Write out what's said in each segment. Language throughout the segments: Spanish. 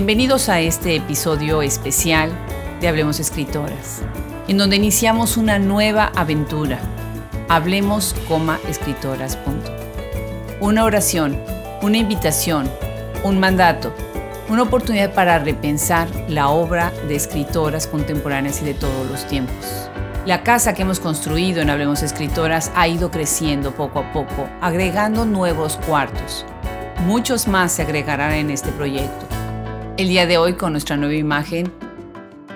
Bienvenidos a este episodio especial de Hablemos Escritoras, en donde iniciamos una nueva aventura. Hablemos, escritoras. Una oración, una invitación, un mandato, una oportunidad para repensar la obra de escritoras contemporáneas y de todos los tiempos. La casa que hemos construido en Hablemos Escritoras ha ido creciendo poco a poco, agregando nuevos cuartos. Muchos más se agregarán en este proyecto el día de hoy con nuestra nueva imagen.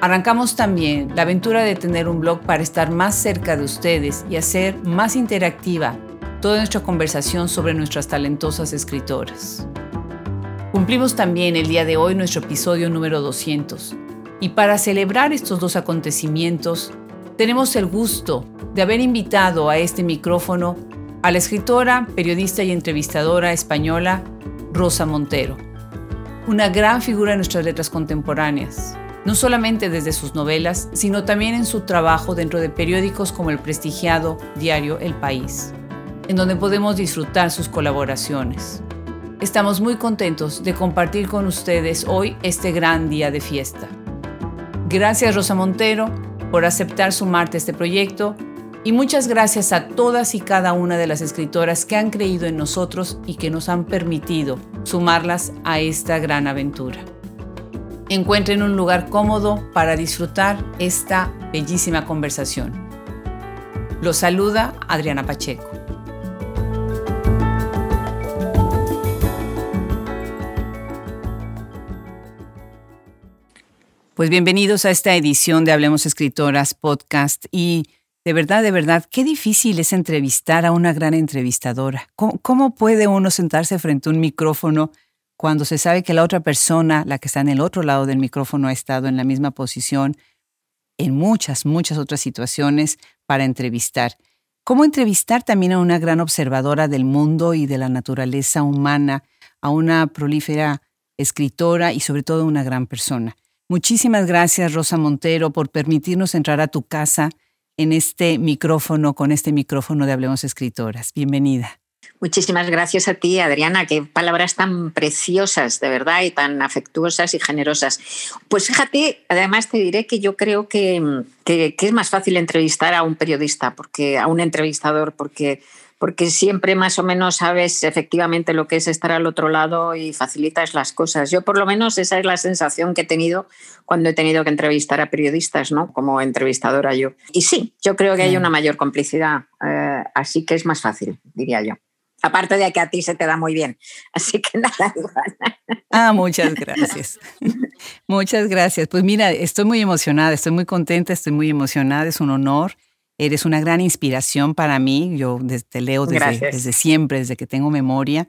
Arrancamos también la aventura de tener un blog para estar más cerca de ustedes y hacer más interactiva toda nuestra conversación sobre nuestras talentosas escritoras. Cumplimos también el día de hoy nuestro episodio número 200 y para celebrar estos dos acontecimientos tenemos el gusto de haber invitado a este micrófono a la escritora, periodista y entrevistadora española Rosa Montero una gran figura en nuestras letras contemporáneas, no solamente desde sus novelas, sino también en su trabajo dentro de periódicos como el prestigiado diario El País, en donde podemos disfrutar sus colaboraciones. Estamos muy contentos de compartir con ustedes hoy este gran día de fiesta. Gracias Rosa Montero por aceptar sumarte a este proyecto y muchas gracias a todas y cada una de las escritoras que han creído en nosotros y que nos han permitido sumarlas a esta gran aventura. Encuentren un lugar cómodo para disfrutar esta bellísima conversación. Los saluda Adriana Pacheco. Pues bienvenidos a esta edición de Hablemos Escritoras podcast y de verdad, de verdad, qué difícil es entrevistar a una gran entrevistadora. ¿Cómo, puede uno sentarse frente a un micrófono cuando se sabe que la otra persona, la que está en el otro lado del micrófono, ha estado en la misma posición en muchas, muchas otras situaciones para entrevistar? ¿Cómo entrevistar también a una gran observadora del mundo y de la naturaleza humana, a una prolífera escritora y sobre todo una gran persona? Muchísimas gracias, Rosa Montero, por permitirnos entrar a tu casa en este micrófono, con este micrófono de Hablemos Escritoras. Bienvenida. Muchísimas gracias a ti, Adriana. Qué palabras tan preciosas, de verdad, y tan afectuosas y generosas. Pues fíjate, además te diré que yo creo que, que, que es más fácil entrevistar a un periodista, porque a un entrevistador, porque porque siempre más o menos sabes efectivamente lo que es estar al otro lado y facilitas las cosas. Yo por lo menos esa es la sensación que he tenido cuando he tenido que entrevistar a periodistas, ¿no? Como entrevistadora yo. Y sí, yo creo que hay una mayor complicidad, eh, así que es más fácil, diría yo. Aparte de que a ti se te da muy bien. Así que nada. Ah, muchas gracias. muchas gracias. Pues mira, estoy muy emocionada, estoy muy contenta, estoy muy emocionada, es un honor. Eres una gran inspiración para mí. Yo te leo desde, desde, siempre, desde que tengo memoria.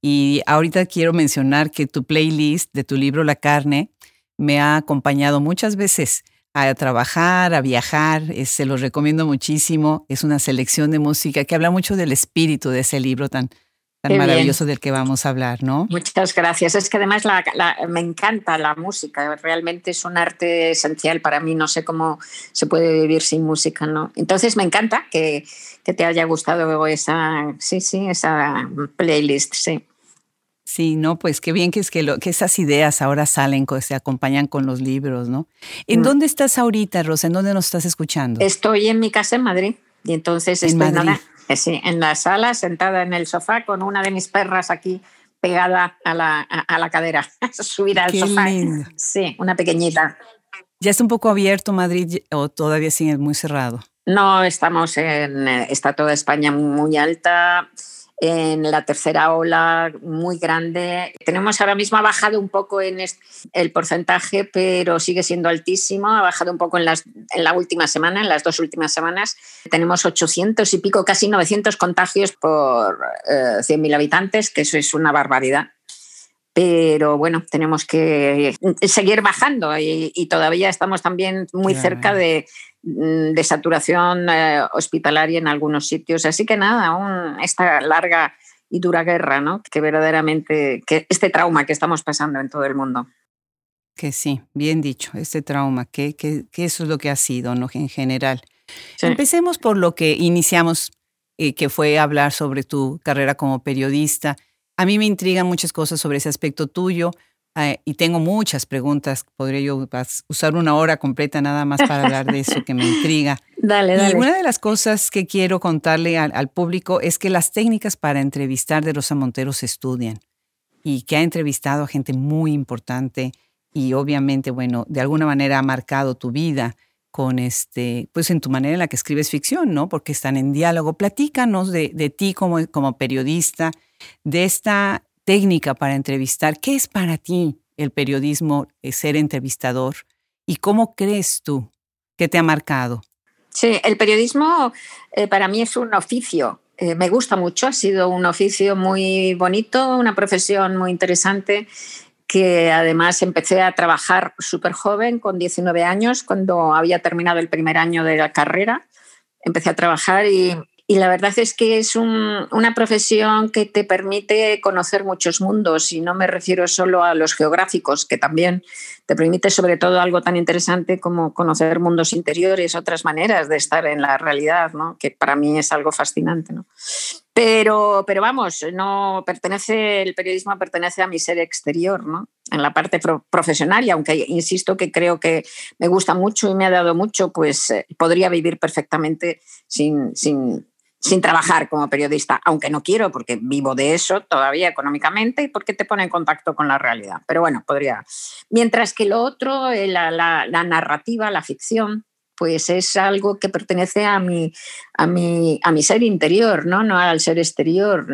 Y ahorita quiero mencionar que tu playlist de tu libro La carne me ha acompañado muchas veces a trabajar, a viajar. se los recomiendo muchísimo. Es una selección de música que habla mucho del espíritu de ese libro tan, tan maravilloso del que vamos a hablar, ¿no? Muchas gracias. Es que además me encanta la música, realmente es un arte esencial para mí, no sé cómo se puede vivir sin música, ¿no? Entonces me encanta que, que te haya gustado esa, sí, sí, esa playlist, sí. Sí, no, pues qué bien que es que, lo, que esas ideas ahora salen, se acompañan con los libros, ¿no? ¿En mm. dónde estás ahorita, Rosa? ¿En dónde nos estás escuchando? Estoy en mi casa en Madrid y entonces estoy Nada, eh, sí, en la sala, sentada en el sofá con una de mis perras aquí pegada a la, a, la cadera, subida al sofá. Sí, una pequeñita. ¿Ya está un poco abierto Madrid o todavía sigue muy cerrado? No, estamos en, eh, está toda España muy alta en la tercera ola muy grande. Tenemos ahora mismo, ha bajado un poco en el porcentaje, pero sigue siendo altísimo. Ha bajado un poco en, las, en la última semana, en las dos últimas semanas. Tenemos 800 y pico, casi 900 contagios por 100.000 eh, habitantes, que eso es una barbaridad pero bueno, tenemos que seguir bajando y, todavía estamos también muy cerca de, Mm, de saturación eh, hospitalaria en algunos sitios. Así que nada, esta larga y dura guerra, ¿no? Que verdaderamente, que este trauma que estamos pasando en todo el mundo. Que sí, bien dicho, este trauma, que, que, eso es lo que ha sido, ¿no? En general. Empecemos por lo que iniciamos, eh, que fue hablar sobre tu carrera como periodista. A mí me intrigan muchas cosas sobre ese aspecto tuyo, eh, y tengo muchas preguntas, podría yo usar una hora completa nada más para hablar de eso que me intriga. Dale, dale. Y una de las cosas que quiero contarle al, público es que las técnicas para entrevistar de Rosa Montero se estudian y que ha entrevistado a gente muy importante y obviamente, bueno, de alguna manera ha marcado tu vida con este, pues en tu manera en la que escribes ficción, ¿no? Porque están en diálogo. Platícanos de, ti como, como periodista, de esta técnica para entrevistar. ¿Qué es para ti el periodismo, eh, ser entrevistador? ¿Y cómo crees tú que te ha marcado? Sí, el periodismo eh, para mí es un oficio. Eh, me gusta mucho, ha sido un oficio muy bonito, una profesión muy interesante que además empecé a trabajar súper joven, con 19 años, cuando había terminado el primer año de la carrera. Empecé a trabajar y, y la verdad es que es una profesión que te permite conocer muchos mundos y no me refiero solo a los geográficos, que también te permite sobre todo algo tan interesante como conocer mundos interiores, otras maneras de estar en la realidad, ¿no? que para mí es algo fascinante. ¿no? Pero, pero vamos, no pertenece, el periodismo pertenece a mi ser exterior, ¿no? En la parte profesional, y aunque insisto que creo que me gusta mucho y me ha dado mucho, pues eh, podría vivir perfectamente sin, sin, sin trabajar como periodista, aunque no quiero porque vivo de eso todavía económicamente y porque te pone en contacto con la realidad. Pero bueno, podría. Mientras que lo otro, eh, la, la, narrativa, la ficción, pues es algo que pertenece a mi, a mi, a mi ser interior, ¿no? no al ser exterior.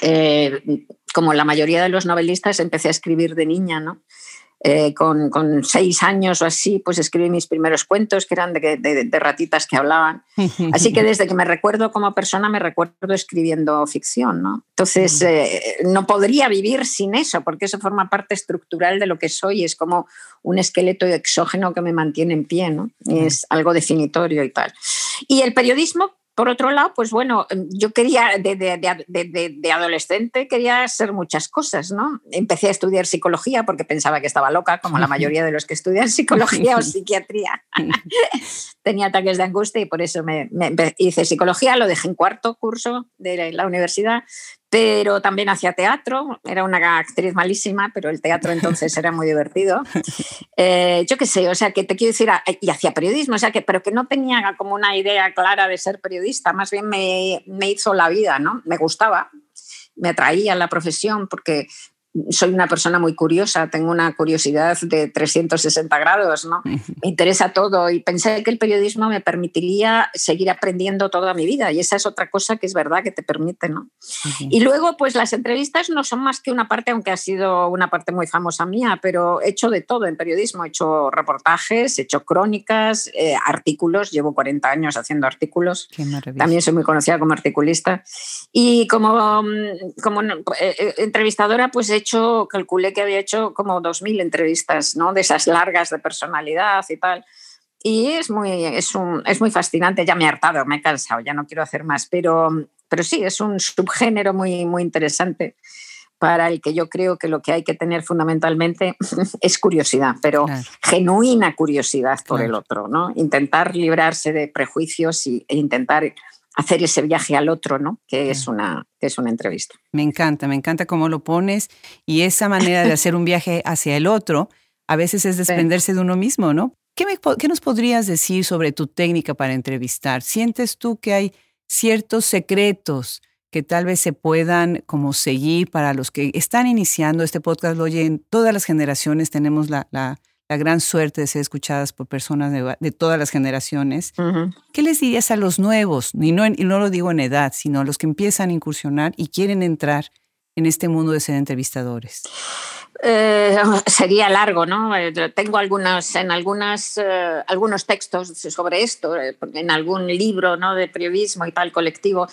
Eh, como la mayoría de los novelistas, empecé a escribir de niña, ¿no? Eh, con, con, seis años o así, pues escribí mis primeros cuentos, que eran de, de, ratitas que hablaban. Así que desde que me recuerdo como persona, me recuerdo escribiendo ficción, ¿no? Entonces, eh, no podría vivir sin eso, porque eso forma parte estructural de lo que soy, es como un esqueleto exógeno que me mantiene en pie, ¿no? Es algo definitorio y tal. Y el periodismo, por otro lado, pues bueno, yo quería, de, de, de, adolescente, quería ser muchas cosas, ¿no? Empecé a estudiar psicología porque pensaba que estaba loca, como la mayoría de los que estudian psicología o psiquiatría. Tenía ataques de angustia y por eso me, me, hice psicología, lo dejé en cuarto curso de la universidad, pero también hacía teatro, era una actriz malísima, pero el teatro entonces era muy divertido. Eh, yo qué sé, o sea, que te quiero decir, y hacía periodismo, o sea, que, pero que no tenía como una idea clara de ser periodista, más bien me, me hizo la vida, ¿no? Me gustaba, me atraía la profesión porque soy una persona muy curiosa, tengo una curiosidad de 360 grados, ¿no? Me interesa todo y pensé que el periodismo me permitiría seguir aprendiendo toda mi vida y esa es otra cosa que es verdad que te permite, ¿no? Y luego, pues las entrevistas no son más que una parte, aunque ha sido una parte muy famosa mía, pero he hecho de todo en periodismo, he hecho reportajes, he hecho crónicas, eh, artículos, llevo 40 años haciendo artículos, también soy muy conocida como articulista. Y como, mm, como eh, eh, entrevistadora, pues he hecho, calculé que había hecho como 2.000 entrevistas, ¿no? De esas largas de personalidad y tal. Y es muy, es, un, es muy fascinante, ya me he hartado, me he cansado, ya no quiero hacer más, pero, pero sí, es un subgénero muy, muy interesante para el que yo creo que lo que hay que tener fundamentalmente es curiosidad, pero genuina curiosidad por el otro, ¿no? Intentar librarse de prejuicios y, e intentar hacer ese viaje al otro, ¿no? Que es una, que es una entrevista. Me encanta, me encanta cómo lo pones y esa manera de hacer un viaje hacia el otro a veces es desprenderse de uno mismo, ¿no? ¿Qué, ¿Qué nos podrías decir sobre tu técnica para entrevistar? ¿Sientes tú que hay ciertos secretos que tal vez se puedan como seguir para los que están iniciando este podcast? Lo oyen todas las generaciones, tenemos la, la la gran suerte de ser escuchadas por personas de, todas las generaciones. ¿Qué les dirías a los nuevos? Y no, y no lo digo en edad, sino a los que empiezan a incursionar y quieren entrar en este mundo de ser entrevistadores? Eh, sería largo, ¿no? Eh, tengo algunos, en algunas, eh, algunos textos sobre esto, en algún libro ¿no? de periodismo y tal colectivo,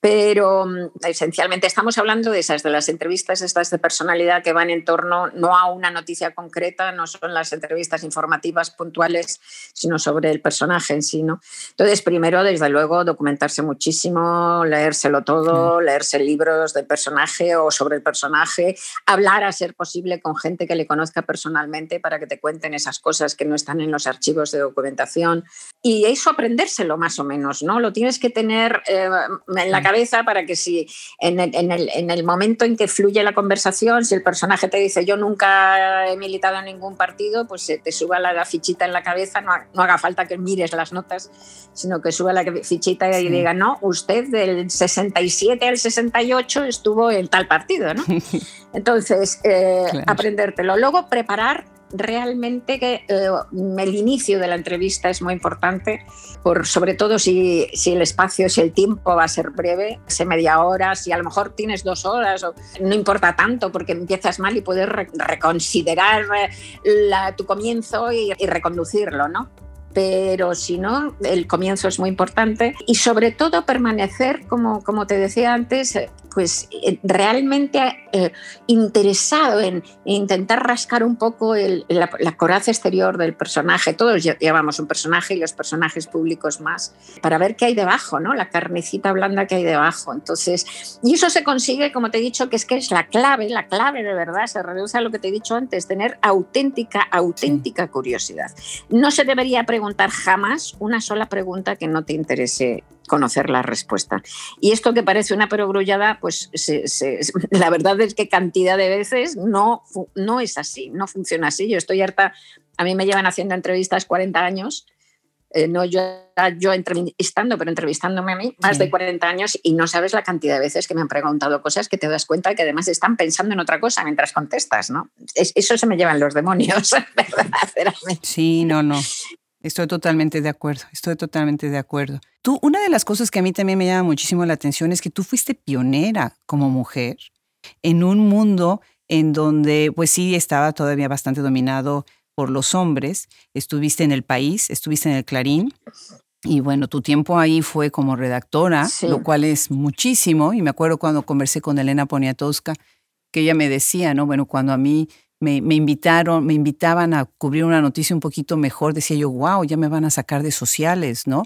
pero mm, esencialmente estamos hablando de esas, de las entrevistas estas de personalidad que van en torno no a una noticia concreta, no son las entrevistas informativas puntuales, sino sobre el personaje en sí. ¿no? Entonces, primero, desde luego, documentarse muchísimo, leérselo todo, leerse libros del personaje o sobre el personaje, hablar a ser posible con gente que le conozca personalmente para que te cuenten esas cosas que no están en los archivos de documentación. Y eso aprendérselo más o menos, ¿no? Lo tienes que tener eh, en la cabeza para que si en el, en, el, en el, momento en que fluye la conversación, si el personaje te dice yo nunca he militado en ningún partido, pues se te suba la, fichita en la cabeza, no, no, haga falta que mires las notas, sino que suba la fichita y diga, no, usted del 67 al 68 estuvo en tal partido, ¿no? Entonces, eh, aprendértelo. Luego, preparar realmente que eh, el inicio de la entrevista es muy importante, por, sobre todo si, si, el espacio, si el tiempo va a ser breve, se media hora, si a lo mejor tienes dos horas, o, no importa tanto porque empiezas mal y puedes reconsiderar eh, la, tu comienzo y, y reconducirlo, ¿no? pero si no, el comienzo es muy importante y sobre todo permanecer, como, como te decía antes, pues eh, realmente eh, interesado en intentar rascar un poco la, coraza exterior del personaje. Todos llevamos un personaje y los personajes públicos más, para ver qué hay debajo, ¿no? La carnecita blanda que hay debajo. Entonces, y eso se consigue, como te he dicho, que es que es la clave, la clave de verdad, se reduce a lo que te he dicho antes, tener auténtica, auténtica curiosidad. No se debería preguntar jamás una sola pregunta que no te interese conocer la respuesta. Y esto que parece una perogrullada, pues la verdad es que cantidad de veces no, no es así, no funciona así. Yo estoy harta, a mí me llevan haciendo entrevistas 40 años, eh, no yo, yo entrevistando, pero entrevistándome a mí más de 40 años y no sabes la cantidad de veces que me han preguntado cosas que te das cuenta que además están pensando en otra cosa mientras contestas, ¿no? eso se me llevan los demonios, verdaderamente. Sí, no, no. Estoy totalmente de acuerdo, estoy totalmente de acuerdo. Tú, una de las cosas que a mí también me llama muchísimo la atención es que tú fuiste pionera como mujer en un mundo en donde, pues sí, estaba todavía bastante dominado por los hombres. Estuviste en el país, estuviste en el Clarín. Y bueno, tu tiempo ahí fue como redactora, lo cual es muchísimo. Y me acuerdo cuando conversé con Elena Poniatowska, que ella me decía, ¿no? Bueno, cuando a mí me, invitaron, me invitaban a cubrir una noticia un poquito mejor, decía yo, wow, ya me van a sacar de sociales, ¿no?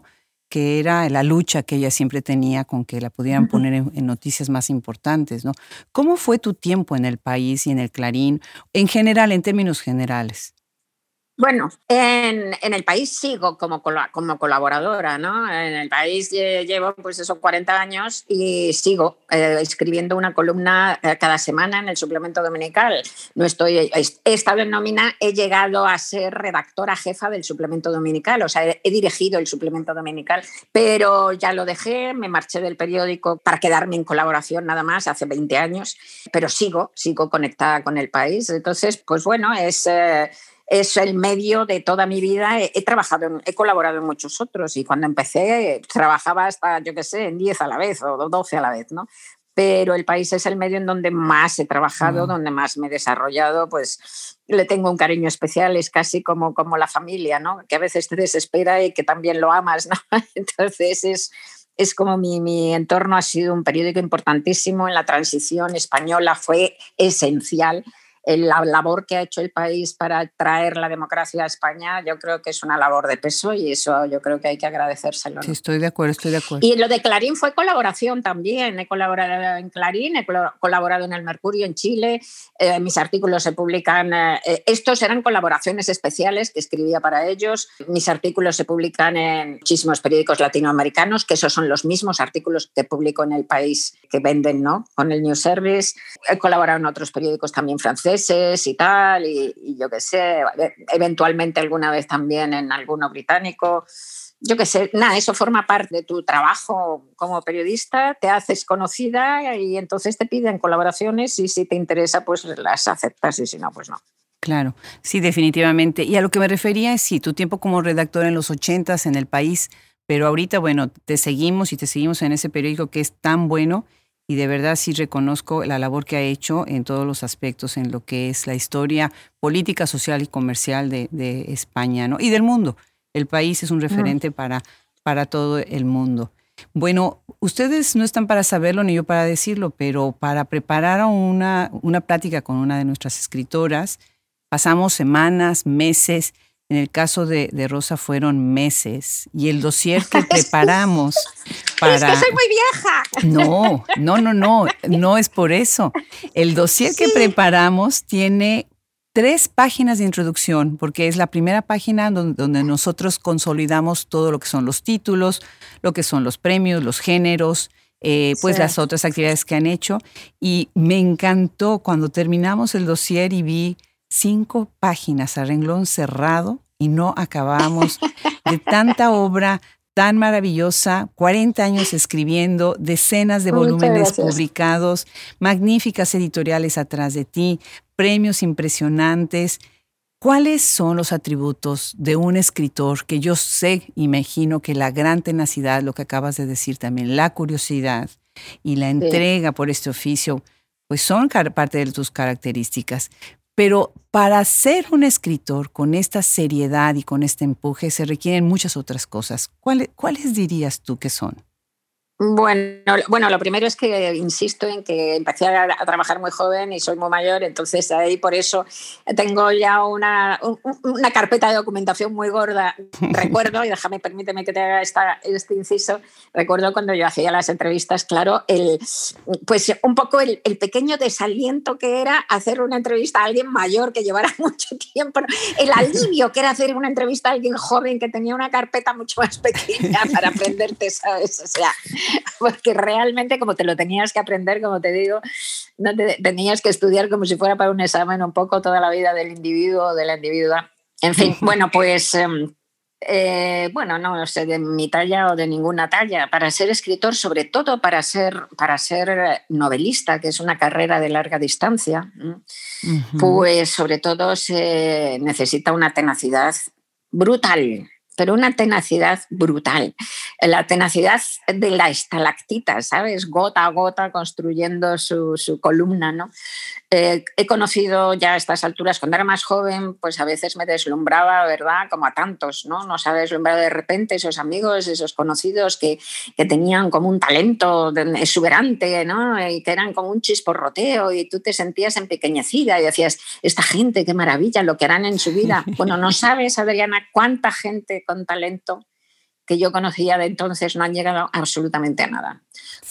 Que era la lucha que ella siempre tenía con que la pudieran poner en, noticias más importantes, ¿no? ¿Cómo fue tu tiempo en el país y en el Clarín, en general, en términos generales? Bueno, en, el país sigo como, como colaboradora, ¿no? En el país llevo pues esos 40 años y sigo eh, escribiendo una columna eh, cada semana en el suplemento dominical. No estoy, he estado en nómina, he llegado a ser redactora jefa del suplemento dominical, o sea, he, he dirigido el suplemento dominical, pero ya lo dejé, me marché del periódico para quedarme en colaboración nada más hace 20 años, pero sigo, sigo conectada con el país. Entonces, pues bueno, es... Eh, es el medio de toda mi vida. He, trabajado, he colaborado en muchos otros y cuando empecé trabajaba hasta, yo qué sé, en 10 a la vez o 12 a la vez, ¿no? Pero el país es el medio en donde más he trabajado, donde más me he desarrollado, pues le tengo un cariño especial, es casi como, como la familia, ¿no? Que a veces te desespera y que también lo amas, ¿no? Entonces es, es como mi, mi, entorno ha sido un periódico importantísimo en la transición española, fue esencial la labor que ha hecho el país para traer la democracia a España, yo creo que es una labor de peso y eso yo creo que hay que agradecérselo. Sí, estoy de acuerdo, estoy de acuerdo. Y lo de Clarín fue colaboración también. He colaborado en Clarín, he colaborado en El Mercurio en Chile, eh, mis artículos se publican, eh, eh, estos eran colaboraciones especiales que escribía para ellos, mis artículos se publican en muchísimos periódicos latinoamericanos, que esos son los mismos artículos que publico en el país que venden, ¿no? Con el News Service. He colaborado en otros periódicos también franceses y tal, y, yo qué sé, eventualmente alguna vez también en alguno británico. Yo qué sé, nada, eso forma parte de tu trabajo como periodista, te haces conocida y entonces te piden colaboraciones y si te interesa, pues las aceptas y si no, pues no. Claro, sí, definitivamente. Y a lo que me refería es, sí, tu tiempo como redactor en los ochentas en el país, pero ahorita, bueno, te seguimos y te seguimos en ese periódico que es tan bueno y de verdad sí reconozco la labor que ha hecho en todos los aspectos en lo que es la historia política, social y comercial de, España ¿no? y del mundo. El país es un referente para, para todo el mundo. Bueno, ustedes no están para saberlo ni yo para decirlo, pero para preparar una, una plática con una de nuestras escritoras, pasamos semanas, meses en el caso de, Rosa fueron meses y el dossier que preparamos para... Es que soy muy vieja. No, no, no, no, no es por eso. El dossier que preparamos tiene tres páginas de introducción, porque es la primera página donde, nosotros consolidamos todo lo que son los títulos, lo que son los premios, los géneros, eh, pues las otras actividades que han hecho. Y me encantó cuando terminamos el dossier y vi cinco páginas a renglón cerrado y no acabamos de tanta obra tan maravillosa, 40 años escribiendo, decenas de volúmenes publicados, magníficas editoriales atrás de ti, premios impresionantes. ¿Cuáles son los atributos de un escritor que yo sé, imagino que la gran tenacidad, lo que acabas de decir también, la curiosidad y la entrega por este oficio, pues son parte de tus características? Pero para ser un escritor con esta seriedad y con este empuje se requieren muchas otras cosas. ¿Cuáles, ¿Cuáles dirías tú que son? Bueno, bueno, lo primero es que insisto en que empecé a, trabajar muy joven y soy muy mayor, entonces ahí por eso tengo ya una, una carpeta de documentación muy gorda. Recuerdo, y déjame, permíteme que te haga esta, este inciso, recuerdo cuando yo hacía las entrevistas, claro, el, pues un poco el, el, pequeño desaliento que era hacer una entrevista a alguien mayor que llevara mucho tiempo, el alivio que era hacer una entrevista a alguien joven que tenía una carpeta mucho más pequeña para aprenderte, ¿sabes? O sea, porque realmente como te lo tenías que aprender, como te digo, no te, tenías que estudiar como si fuera para un examen un poco toda la vida del individuo o de la individua. En fin, bueno, pues... Em, eh, bueno, no sé de mi talla o de ninguna talla. Para ser escritor, sobre todo para ser, para ser novelista, que es una carrera de larga distancia, pues sobre todo se necesita una tenacidad brutal, pero una tenacidad brutal. La tenacidad de la estalactita, ¿sabes? Gota a gota construyendo su, su columna, ¿no? Eh, he conocido ya a estas alturas, cuando era más joven, pues a veces me deslumbraba, ¿verdad? Como a tantos, ¿no? Nos ha deslumbrado de repente esos amigos, esos conocidos que, que tenían como un talento exuberante, ¿no? Y que eran como un chisporroteo y tú te sentías empequeñecida y decías, esta gente, qué maravilla lo que harán en su vida. Bueno, no sabes, Adriana, cuánta gente con talento que yo conocía de entonces no han llegado absolutamente a nada.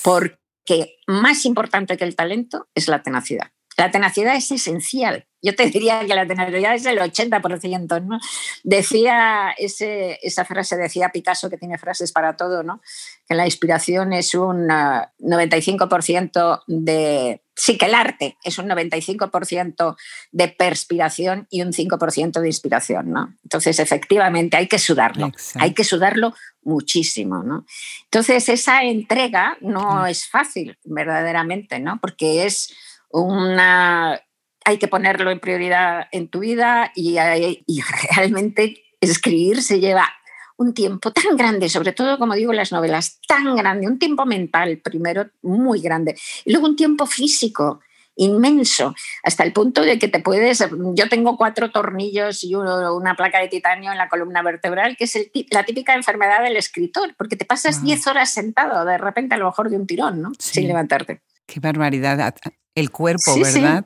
Porque más importante que el talento es la tenacidad. La tenacidad es esencial. Yo te diría que la tenacidad es el 80%, ¿no? Decía ese, esa frase, decía Picasso, que tiene frases para todo, ¿no? Que la inspiración es un 95% ah, de... Sí, que el arte es un 95% de perspiración y un 5% de inspiración, ¿no? Entonces, efectivamente, hay que sudarlo. Hay que sudarlo muchísimo, ¿no? Entonces, esa entrega no es fácil, verdaderamente, ¿no? Porque es una, hay que ponerlo en prioridad en tu vida y, y realmente escribir se lleva un tiempo tan grande, sobre todo, como digo, las novelas, tan grande, un tiempo mental primero muy grande, y luego un tiempo físico inmenso, hasta el punto de que te puedes, yo tengo cuatro tornillos y una placa de titanio en la columna vertebral, que es la típica enfermedad del escritor, porque te pasas 10 horas sentado de repente a lo mejor de un tirón, ¿no? Sin levantarte. Qué barbaridad el cuerpo, ¿verdad?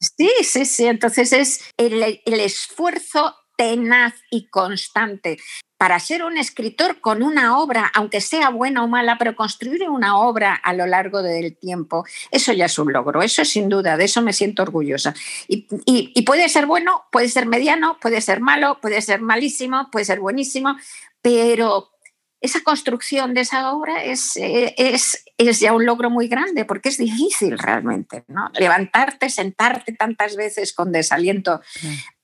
Sí. sí, sí, Entonces es el, el esfuerzo tenaz y constante para ser un escritor con una obra, aunque sea buena o mala, pero construir una obra a lo largo del tiempo, eso ya es un logro, eso sin duda, de eso me siento orgullosa. Y, y, puede ser bueno, puede ser mediano, puede ser malo, puede ser malísimo, puede ser buenísimo, pero esa construcción de esa obra es, eh, es, es, ya un logro muy grande porque es difícil realmente. ¿no? Levantarte, sentarte tantas veces con desaliento.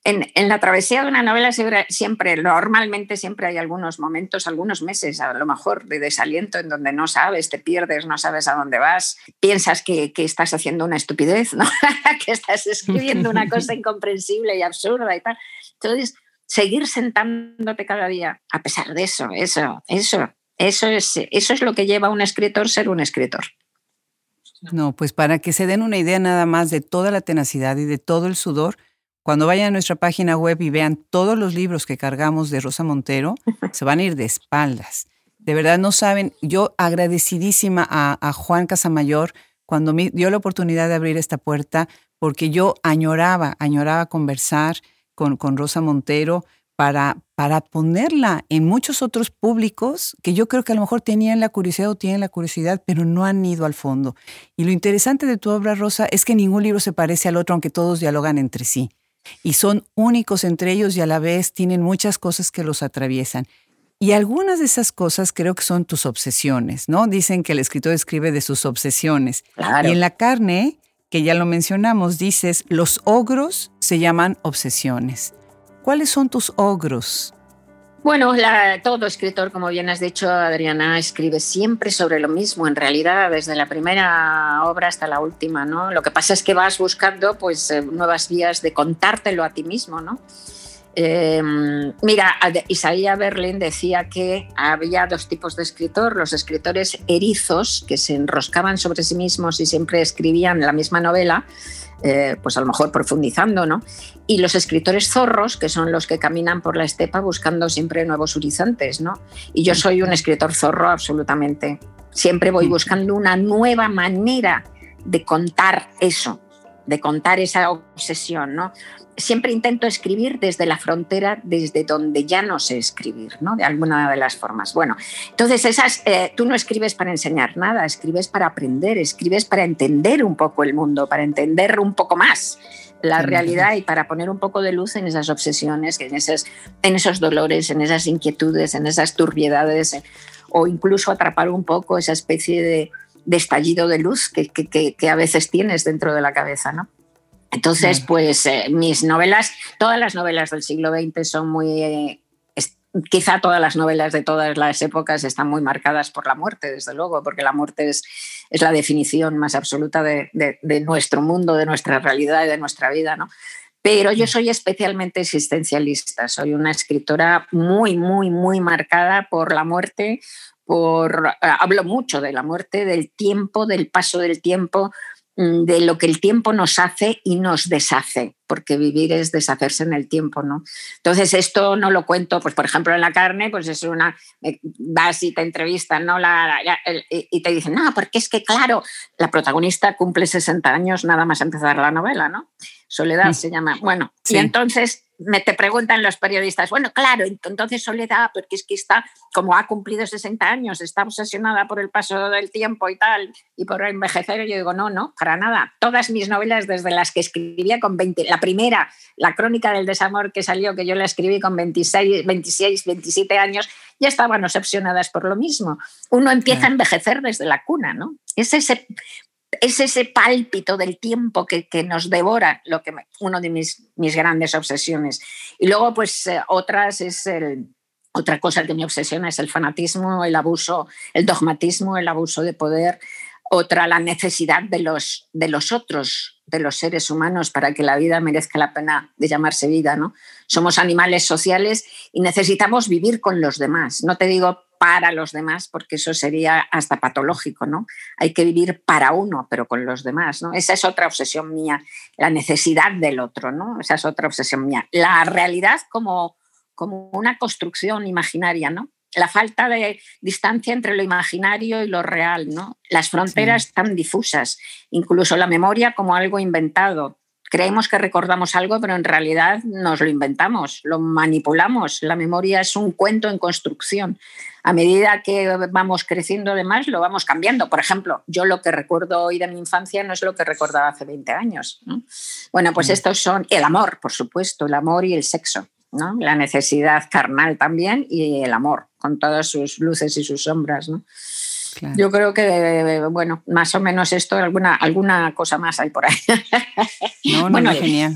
En, en, la travesía de una novela siempre, normalmente siempre hay algunos momentos, algunos meses a lo mejor de desaliento en donde no sabes, te pierdes, no sabes a dónde vas, piensas que, que estás haciendo una estupidez, ¿no? que estás escribiendo una cosa incomprensible y absurda y tal. Entonces, seguir sentándote cada día, a pesar de eso, eso, eso, eso es, eso es lo que lleva a un escritor ser un escritor. No, pues para que se den una idea nada más de toda la tenacidad y de todo el sudor, cuando vayan a nuestra página web y vean todos los libros que cargamos de Rosa Montero, se van a ir de espaldas. De verdad no saben, yo agradecidísima a, a Juan Casamayor cuando me dio la oportunidad de abrir esta puerta, porque yo añoraba, añoraba conversar, con, con Rosa Montero para, para ponerla en muchos otros públicos que yo creo que a lo mejor tenían la curiosidad o tienen la curiosidad, pero no han ido al fondo. Y lo interesante de tu obra, Rosa, es que ningún libro se parece al otro, aunque todos dialogan entre sí. Y son únicos entre ellos y a la vez tienen muchas cosas que los atraviesan. Y algunas de esas cosas creo que son tus obsesiones, ¿no? Dicen que el escritor escribe de sus obsesiones. Y en la carne, que ya lo mencionamos, dices, los ogros se llaman obsesiones. ¿Cuáles son tus ogros? Bueno, todo escritor, como bien has dicho, Adriana, escribe siempre sobre lo mismo, en realidad, desde la primera obra hasta la última, ¿no? Lo que pasa es que vas buscando pues, eh, nuevas vías de contártelo a ti mismo, ¿no? Em, mira, Isaías Berlin decía que había dos tipos de escritor, los escritores erizos, que se enroscaban sobre sí mismos y siempre escribían la misma novela, eh, pues a lo mejor profundizando, ¿no? Y los escritores zorros, que son los que caminan por la estepa buscando siempre nuevos horizontes, ¿no? Y yo soy un escritor zorro absolutamente. Siempre voy buscando una nueva manera de contar eso, de contar esa obsesión, ¿no? siempre intento escribir desde la frontera, desde donde ya no sé escribir, ¿no? De alguna de las formas. Bueno, entonces esas, eh, tú no escribes para enseñar nada, escribes para aprender, escribes para entender un poco el mundo, para entender un poco más la realidad y para poner un poco de luz en esas obsesiones, en, esas, en esos dolores, en esas inquietudes, en esas turbiedades, eh, o incluso atrapar un poco esa especie de, estallido de luz que, que a veces tienes dentro de la cabeza, ¿no? Entonces, pues eh, mis novelas, todas las novelas del siglo XX son muy... Eh, quizá todas las novelas de todas las épocas están muy marcadas por la muerte, desde luego, porque la muerte es, es la definición más absoluta de, nuestro mundo, de nuestra realidad y de nuestra vida, ¿no? Pero yo soy especialmente existencialista, soy una escritora muy, muy, muy marcada por la muerte, por, eh, hablo mucho de la muerte, del tiempo, del paso del tiempo, Mm, de lo que el tiempo nos hace y nos deshace, porque vivir es deshacerse en el tiempo, ¿no? Entonces, esto no lo cuento, pues por ejemplo, en la carne, pues es una, vas y te entrevistan, ¿no? La, y te dicen, no, porque es que, claro, la protagonista cumple 60 años nada más empezar la novela, ¿no? Soledad se llama. Bueno, y entonces me te preguntan los periodistas, bueno, claro, entonces Soledad, porque es que está, como ha cumplido 60 años, está obsesionada por el paso del tiempo y tal, y por envejecer, y yo digo, no, no, para nada. Todas mis novelas, desde las que escribía con 20, la primera, la crónica del desamor que salió, que yo la escribí con 26, 26 27 años, ya estaban obsesionadas por lo mismo. Uno empieza a envejecer desde la cuna, ¿no? Es ese es ese pálpito del tiempo que, nos devora, lo que uno de mis, mis, grandes obsesiones. Y luego, pues eh, otras es el, otra cosa que me obsesiona es el fanatismo, el abuso, el dogmatismo, el abuso de poder. Otra, la necesidad de los, de los otros, de los seres humanos, para que la vida merezca la pena de llamarse vida. ¿no? Somos animales sociales y necesitamos vivir con los demás. No te digo para los demás, porque eso sería hasta patológico, ¿no? Hay que vivir para uno, pero con los demás, ¿no? Esa es otra obsesión mía, la necesidad del otro, ¿no? Esa es otra obsesión mía. La realidad como, como una construcción imaginaria, ¿no? La falta de distancia entre lo imaginario y lo real, ¿no? Las fronteras tan difusas, incluso la memoria como algo inventado, creemos que recordamos algo, pero en realidad nos lo inventamos, lo manipulamos. La memoria es un cuento en construcción. A medida que vamos creciendo, además, lo vamos cambiando. Por ejemplo, yo lo que recuerdo hoy de mi infancia no es lo que recordaba hace 20 años. Bueno, pues mm. estos son el amor, por supuesto, el amor y el sexo. ¿no? La necesidad carnal también y el amor, con todas sus luces y sus sombras. ¿no? Yo creo que, bueno, más o menos esto, alguna, alguna cosa más hay por ahí. No, no, genial.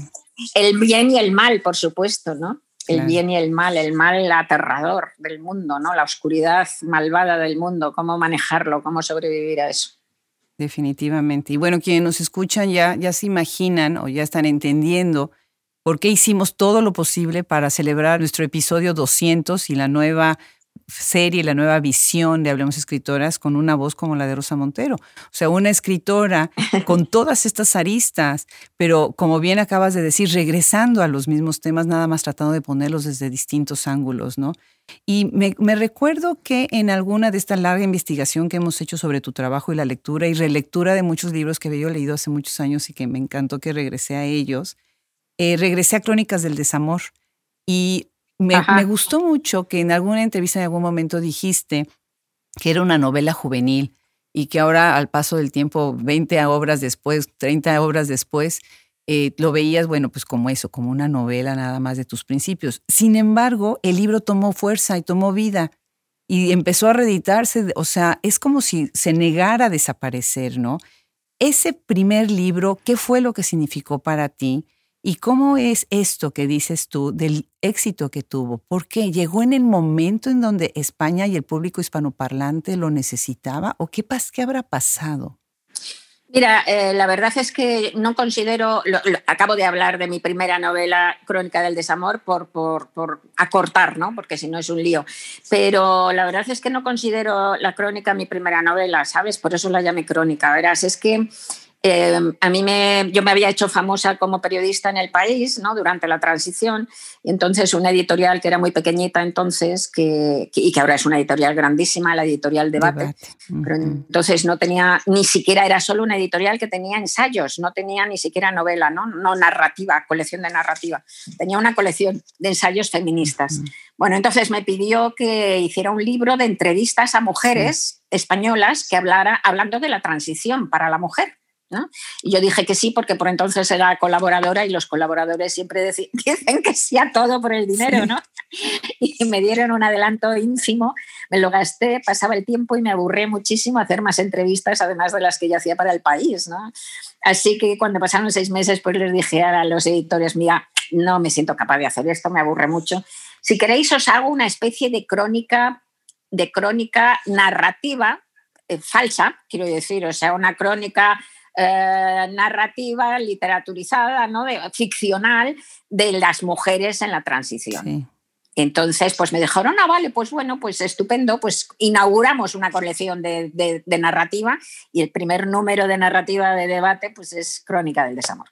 El bien y el mal, por supuesto, ¿no? El bien y el mal, el mal aterrador del mundo, ¿no? La oscuridad malvada del mundo, cómo manejarlo, cómo sobrevivir a eso. Definitivamente. Y bueno, quienes nos escuchan ya, ya se imaginan o ya están entendiendo por qué hicimos todo lo posible para celebrar nuestro episodio 200 y la nueva serie, la nueva visión de Hablemos Escritoras con una voz como la de Rosa Montero. O sea, una escritora con todas estas aristas, pero como bien acabas de decir, regresando a los mismos temas, nada más tratando de ponerlos desde distintos ángulos, ¿no? Y me, recuerdo que en alguna de esta larga investigación que hemos hecho sobre tu trabajo y la lectura y relectura de muchos libros que había leído hace muchos años y que me encantó que regresé a ellos, eh, regresé a Crónicas del Desamor. Y me, gustó mucho que en alguna entrevista en algún momento dijiste que era una novela juvenil y que ahora al paso del tiempo, 20 obras después, 30 obras después, eh, lo veías, bueno, pues como eso, como una novela nada más de tus principios. Sin embargo, el libro tomó fuerza y tomó vida y empezó a reeditarse, o sea, es como si se negara a desaparecer, ¿no? Ese primer libro, ¿qué fue lo que significó para ti? ¿Y cómo es esto que dices tú del éxito que tuvo? ¿Por qué? ¿Llegó en el momento en donde España y el público hispanoparlante lo necesitaba? ¿O qué, qué habrá pasado? Mira, eh, la verdad es que no considero, acabo de hablar de mi primera novela, Crónica del Desamor, por, por, por, acortar, ¿no? porque si no es un lío, pero la verdad es que no considero la crónica mi primera novela, ¿sabes? Por eso la llamé crónica, verás, es que Em, a mí me, yo me había hecho famosa como periodista en el país ¿no? durante la transición y entonces una editorial que era muy pequeñita entonces que, y que ahora es una editorial grandísima, la editorial Debate, pero entonces no tenía, ni siquiera era solo una editorial que tenía ensayos, no tenía ni siquiera novela, no, no narrativa, colección de narrativa, tenía una colección de ensayos feministas. Bueno, entonces me pidió que hiciera un libro de entrevistas a mujeres españolas que hablara hablando de la transición para la mujer. Y yo dije que sí porque por entonces era colaboradora y los colaboradores siempre dicen que sí a todo por el dinero, ¿no? Y me dieron un adelanto ínfimo, me lo gasté, pasaba el tiempo y me aburré muchísimo hacer más entrevistas, además de las que yo hacía para el país, ¿no? Así que cuando pasaron seis meses, pues les dije a los editores, mira, no me siento capaz de hacer esto, me aburre mucho. Si queréis os hago una especie de crónica, de crónica narrativa, eh, falsa, quiero decir, o sea, una crónica eh, narrativa, literaturizada, ¿no? de, ficcional de las mujeres en la transición. Entonces, pues me dijeron, ah, vale, pues bueno, pues estupendo, pues inauguramos una colección de, de, narrativa y el primer número de narrativa de debate pues es Crónica del Desamor.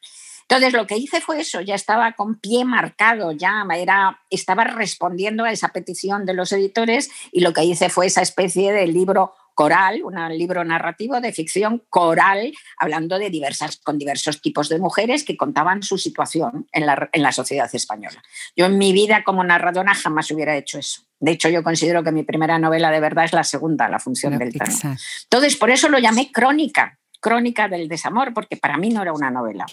Entonces, lo que hice fue eso, ya estaba con pie marcado, ya era, estaba respondiendo a esa petición de los editores y lo que hice fue esa especie de libro coral, un libro narrativo de ficción coral, hablando de diversas, con diversos tipos de mujeres que contaban su situación en la, en la sociedad española. Yo en mi vida como narradora jamás hubiera hecho eso. De hecho, yo considero que mi primera novela de verdad es la segunda, La función del tono. Entonces, por eso lo llamé crónica, crónica del desamor, porque para mí no era una novela.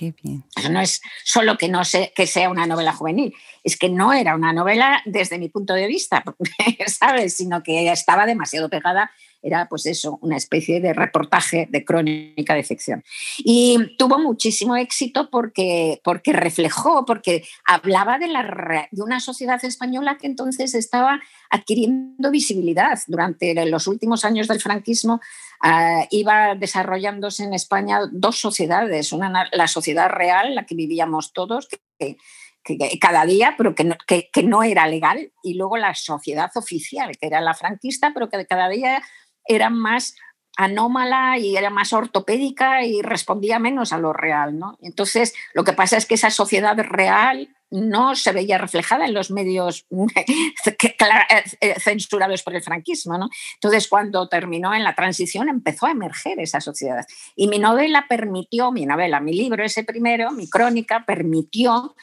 Eso no es solo que, no sé, que sea una novela juvenil, es que no era una novela desde mi punto de vista, ¿sabes? Sino que estaba demasiado pegada era pues eso, una especie de reportaje de crónica de ficción. Y tuvo muchísimo éxito porque, porque reflejó, porque hablaba de, la, de una sociedad española que entonces estaba adquiriendo visibilidad. Durante los últimos años del franquismo ah, iba desarrollándose en España dos sociedades, una la sociedad real, la que vivíamos todos, que, cada día, pero que no, que, que no, era legal, y luego la sociedad oficial, que era la franquista, pero que cada día era más anómala y era más ortopédica y respondía menos a lo real. ¿no? Entonces, lo que pasa es que esa sociedad real no se veía reflejada en los medios eh, censurados por el franquismo. ¿no? Entonces, cuando terminó en la transición, empezó a emerger esa sociedad. Y mi novela permitió, mi novela, mi libro, ese primero, mi crónica, permitió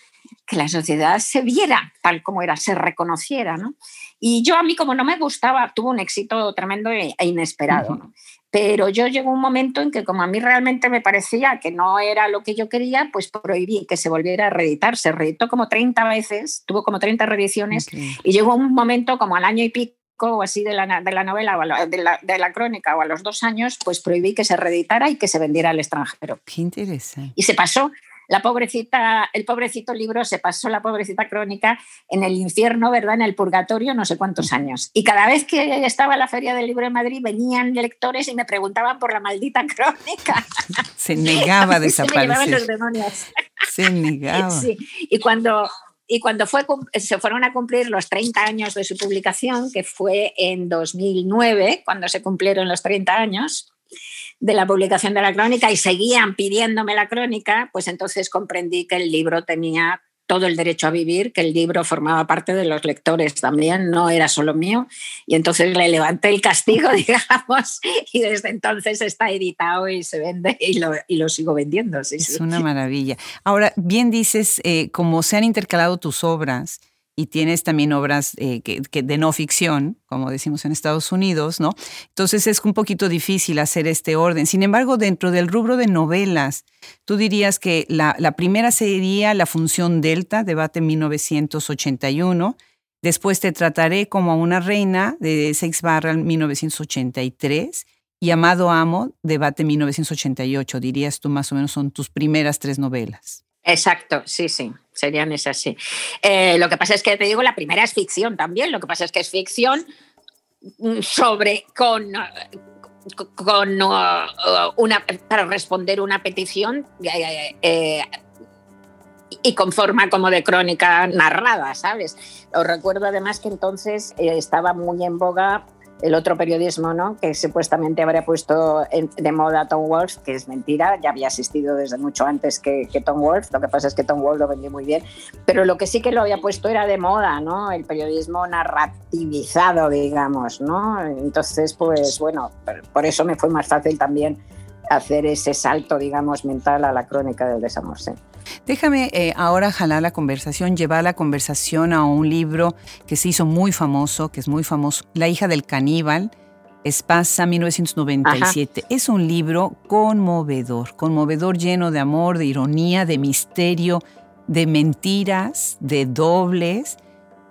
que la sociedad se viera tal como era, se reconociera. ¿no? Y yo a mí como no me gustaba, tuvo un éxito tremendo e, e inesperado. Pero yo llegó un momento en que como a mí realmente me parecía que no era lo que yo quería, pues prohibí que se volviera a reeditar. Se reeditó como 30 veces, tuvo como 30 reediciones y llegó un momento como al año y pico o así de la, de la novela o de la, de la, crónica o a los dos años, pues prohibí que se reeditara y que se vendiera al extranjero. Qué interesante. Y se pasó la pobrecita, el pobrecito libro se pasó la pobrecita crónica en el infierno, ¿verdad? En el purgatorio, no sé cuántos años. Y cada vez que estaba la Feria del Libro de Madrid, venían lectores y me preguntaban por la maldita crónica. Se negaba a desaparecer. Se los demonios. Se negaba. Sí. Y cuando y cuando fue, se fueron a cumplir los 30 años de su publicación, que fue en 2009, cuando se cumplieron los 30 años, de la publicación de la crónica y seguían pidiéndome la crónica, pues entonces comprendí que el libro tenía todo el derecho a vivir, que el libro formaba parte de los lectores también, no era solo mío. Y entonces le levanté el castigo, digamos, y desde entonces está editado y se vende y lo, y lo sigo vendiendo. es una maravilla. Ahora, bien dices, eh, como se han intercalado tus obras, y tienes también obras eh, que, de no ficción, como decimos en Estados Unidos, ¿no? Entonces es un poquito difícil hacer este orden. Sin embargo, dentro del rubro de novelas, tú dirías que la, primera sería La función Delta, debate 1981. Después te trataré como a una reina de Seix Barra 1983 y Amado Amo, debate 1988. Dirías tú más o menos son tus primeras tres novelas. Exacto, sí, sí, serían esas, sí. Eh, lo que pasa es que te digo, la primera es ficción también, lo que pasa es que es ficción mm, sobre, con, con uh, una, para responder una petición eh, eh, y con forma como de crónica narrada, ¿sabes? Os recuerdo además que entonces estaba muy en boga el otro periodismo, ¿no? que supuestamente habría puesto de moda Tom Wolf, que es mentira, ya había existido desde mucho antes que, Tom Wolf, lo que pasa es que Tom Wolf lo vendió muy bien, pero lo que sí que lo había puesto era de moda, ¿no? el periodismo narrativizado, digamos. ¿no? Entonces, pues bueno, por eso me fue más fácil también hacer ese salto, digamos, mental a la crónica del desamor. Déjame eh, ahora jalar la conversación, llevar la conversación a un libro que se hizo muy famoso, que es muy famoso, La hija del caníbal, Espasa 1997. Es un libro conmovedor, conmovedor lleno de amor, de ironía, de misterio, de mentiras, de dobles.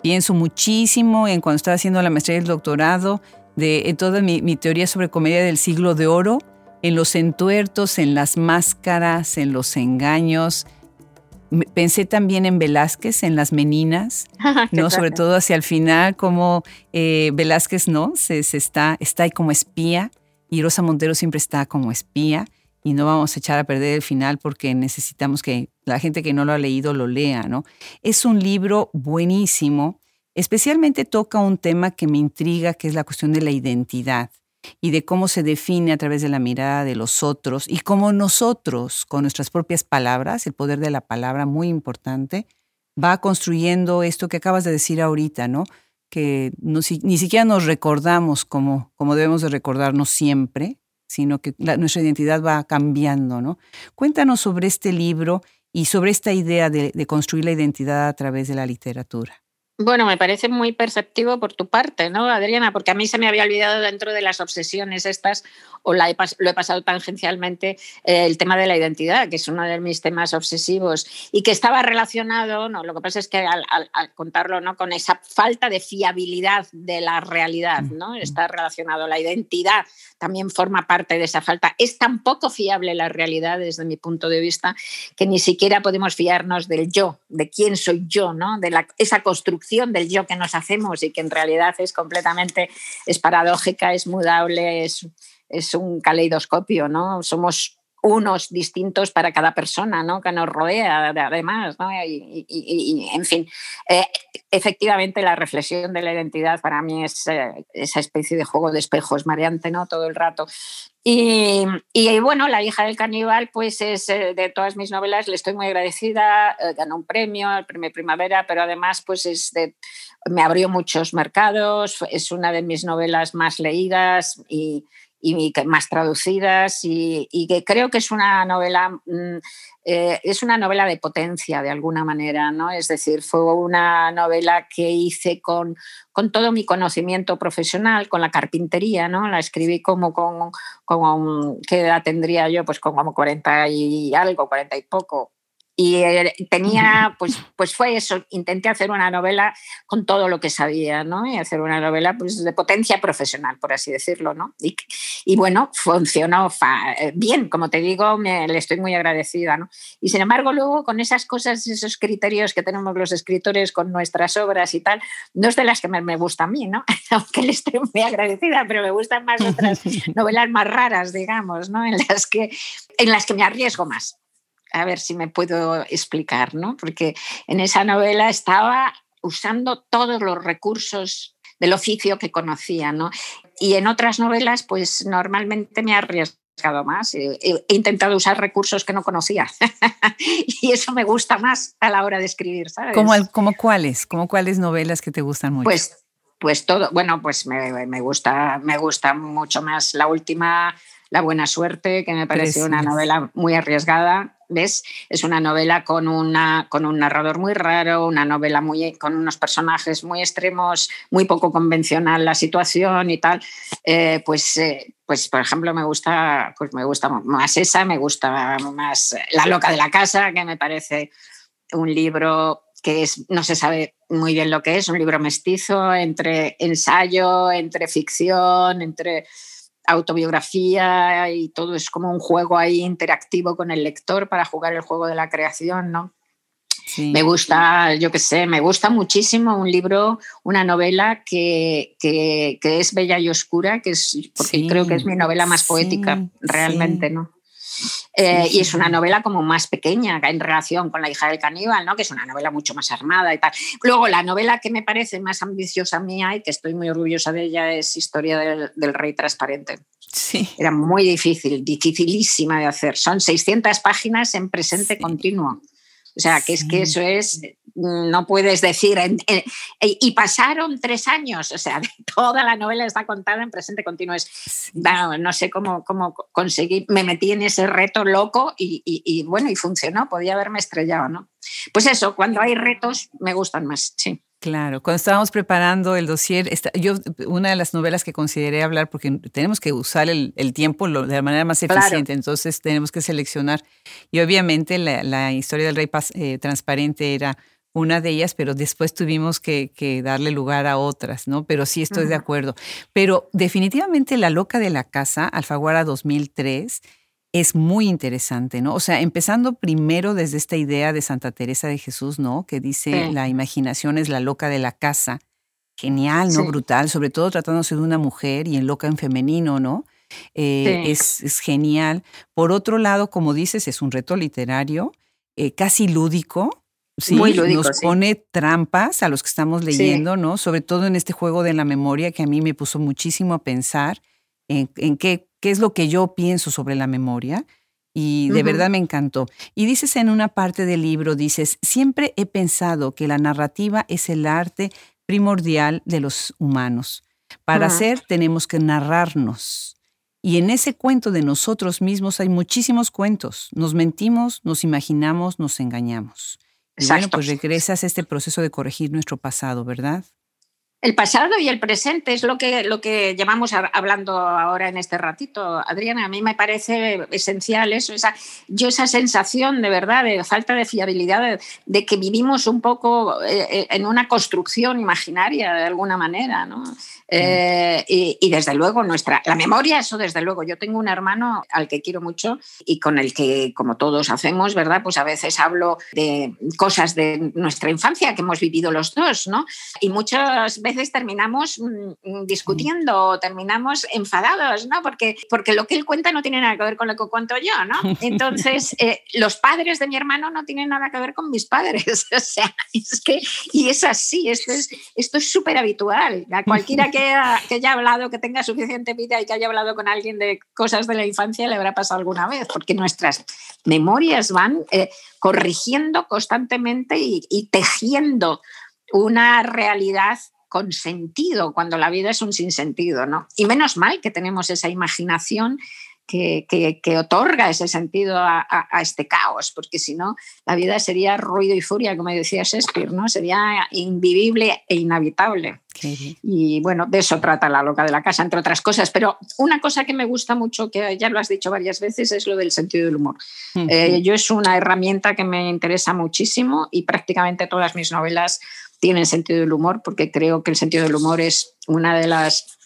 Pienso muchísimo en cuando estaba haciendo la maestría y el doctorado, de toda mi, mi teoría sobre comedia del siglo de oro, en los entuertos, en las máscaras, en los engaños, Pensé también en Velázquez, en las meninas, ¿no? Sobre todo hacia el final, como eh, Velázquez, ¿no? Se, está, está ahí como espía y Rosa Montero siempre está como espía y no vamos a echar a perder el final porque necesitamos que la gente que no lo ha leído lo lea, ¿no? Es un libro buenísimo, especialmente toca un tema que me intriga, que es la cuestión de la identidad y de cómo se define a través de la mirada de los otros y cómo nosotros, con nuestras propias palabras, el poder de la palabra muy importante, va construyendo esto que acabas de decir ahorita, ¿no? Que ni siquiera nos recordamos como, como debemos de recordarnos siempre, sino que nuestra identidad va cambiando, ¿no? Cuéntanos sobre este libro y sobre esta idea de construir la identidad a través de la literatura. Bueno, me parece muy perceptivo por tu parte, ¿no, Adriana? Porque a mí se me había olvidado dentro de las obsesiones estas, o la lo he pasado tangencialmente, eh, el tema de la identidad, que es uno de mis temas obsesivos y que estaba relacionado, no, lo que pasa es que al, contarlo, ¿no? Con esa falta de fiabilidad de la realidad, ¿no? Está relacionado la identidad, también forma parte de esa falta. Es tan poco fiable la realidad desde mi punto de vista que ni siquiera podemos fiarnos del yo, de quién soy yo, ¿no? De la, esa construcción del yo que nos hacemos y que en realidad es completamente, es paradójica, es mudable, es, es un caleidoscopio, ¿no? Somos unos distintos para cada persona ¿no? que nos rodea, además. ¿no? Y, en fin, eh, efectivamente la reflexión de la identidad para mí es eh, esa especie de juego de espejos mareante ¿no? todo el rato. Y, bueno, La hija del caníbal, pues es eh, de todas mis novelas, le estoy muy agradecida, ganó un premio, el premio Primavera, pero además pues es de, me abrió muchos mercados, es una de mis novelas más leídas y, y más traducidas y, que creo que es una novela mm, eh, es una novela de potencia de alguna manera no es decir fue una novela que hice con, con todo mi conocimiento profesional con la carpintería no la escribí como con, con qué edad tendría yo pues como 40 y algo 40 y poco y eh, tenía, pues, pues fue eso, intenté hacer una novela con todo lo que sabía, ¿no? Y hacer una novela pues, de potencia profesional, por así decirlo, ¿no? Y, y bueno, funcionó eh, bien, como te digo, me, le estoy muy agradecida, ¿no? Y sin embargo, luego con esas cosas, esos criterios que tenemos los escritores con nuestras obras y tal, no es de las que me, me gusta a mí, ¿no? Aunque le estoy muy agradecida, pero me gustan más otras novelas más raras, digamos, ¿no? En las que, en las que me arriesgo más a ver si me puedo explicar, ¿no? Porque en esa novela estaba usando todos los recursos del oficio que conocía, ¿no? Y en otras novelas, pues normalmente me arriesgado más. He, intentado usar recursos que no conocía. y eso me gusta más a la hora de escribir, ¿sabes? ¿Cómo, como cuáles? ¿Cómo cuáles novelas que te gustan mucho? Pues, pues todo, bueno, pues me, me, gusta, me gusta mucho más la última, La Buena Suerte, que me pareció una novela muy arriesgada ¿ves? Es una novela con, una, con un narrador muy raro, una novela muy, con unos personajes muy extremos, muy poco convencional la situación y tal. Eh, pues, eh, pues, por ejemplo, me gusta, pues me gusta más esa, me gusta más La loca de la casa, que me parece un libro que es, no se sabe muy bien lo que es, un libro mestizo entre ensayo, entre ficción, entre autobiografía y todo es como un juego ahí interactivo con el lector para jugar el juego de la creación, ¿no? Me gusta, yo qué sé, me gusta muchísimo un libro, una novela que, que, es bella y oscura, que es, porque creo que es mi novela más poética, realmente, ¿no? Eh, y es una novela como más pequeña en relación con La hija del caníbal, ¿no? que es una novela mucho más armada y tal. Luego, la novela que me parece más ambiciosa mía y que estoy muy orgullosa de ella es Historia del, del Rey Transparente. Sí. Era muy difícil, dificilísima de hacer. Son 600 páginas en presente continuo. O sea, que es que eso es, no puedes decir, y pasaron tres años, o sea, toda la novela está contada en presente continuo. no, sé cómo, cómo conseguí, me metí en ese reto loco y, y, bueno, y funcionó, podía haberme estrellado, ¿no? Pues eso, cuando hay retos me gustan más, sí. Claro, cuando estábamos preparando el dossier, yo una de las novelas que consideré hablar, porque tenemos que usar el, tiempo de la manera más eficiente, entonces tenemos que seleccionar. Y obviamente la, historia del rey eh, transparente era una de ellas, pero después tuvimos que, darle lugar a otras, ¿no? Pero sí estoy de acuerdo. Pero definitivamente La Loca de la Casa, Alfaguara 2003, es muy interesante, ¿no? O sea, empezando primero desde esta idea de Santa Teresa de Jesús, ¿no? Que dice la imaginación es la loca de la casa. Genial, ¿no? Brutal, sobre todo tratándose de una mujer y en loca en femenino, ¿no? Eh, es, genial. Por otro lado, como dices, es un reto literario, eh, casi lúdico. Sí, Muy lúdico, nos pone trampas a los que estamos leyendo, ¿no? Sobre todo en este juego de la memoria que a mí me puso muchísimo a pensar en, en qué qué es lo que yo pienso sobre la memoria. Y de verdad me encantó. Y dices en una parte del libro, dices, siempre he pensado que la narrativa es el arte primordial de los humanos. Para ser tenemos que narrarnos. Y en ese cuento de nosotros mismos hay muchísimos cuentos. Nos mentimos, nos imaginamos, nos engañamos. Y bueno, pues regresas a este proceso de corregir nuestro pasado, ¿verdad? El pasado y el presente es lo que, lo que llevamos hablando ahora en este ratito. Adriana, a mí me parece esencial eso, esa, yo esa sensación de verdad, de falta de fiabilidad, de, que vivimos un poco eh, eh, en una construcción imaginaria de alguna manera. ¿no? Eh, y, desde luego nuestra, la memoria, eso desde luego. Yo tengo un hermano al que quiero mucho y con el que, como todos hacemos, ¿verdad? Pues a veces hablo de cosas de nuestra infancia que hemos vivido los dos, ¿no? Y muchas veces terminamos mm, mm, discutiendo, terminamos enfadados, ¿no? Porque, porque lo que él cuenta no tiene nada que ver con lo que cuento yo, ¿no? Entonces, eh, los padres de mi hermano no tienen nada que ver con mis padres. o sea, es que, y es así, esto es esto es súper habitual. A cualquiera que que, haya hablado, que tenga suficiente vida y que haya hablado con alguien de cosas de la infancia le habrá pasado alguna vez, porque nuestras memorias van eh, corrigiendo constantemente y, tejiendo una realidad con sentido, cuando la vida es un sinsentido, ¿no? Y menos mal que tenemos esa imaginación que, otorga ese sentido a, este caos, porque si no, la vida sería ruido y furia, como decía Shakespeare, ¿no? Sería invivible e inhabitable. Y bueno, de eso trata la loca de la casa, entre otras cosas. Pero una cosa que me gusta mucho, que ya lo has dicho varias veces, es lo del sentido del humor. Eh, yo es una herramienta que me interesa muchísimo y prácticamente todas mis novelas tienen sentido del humor, porque creo que el sentido del humor es una de las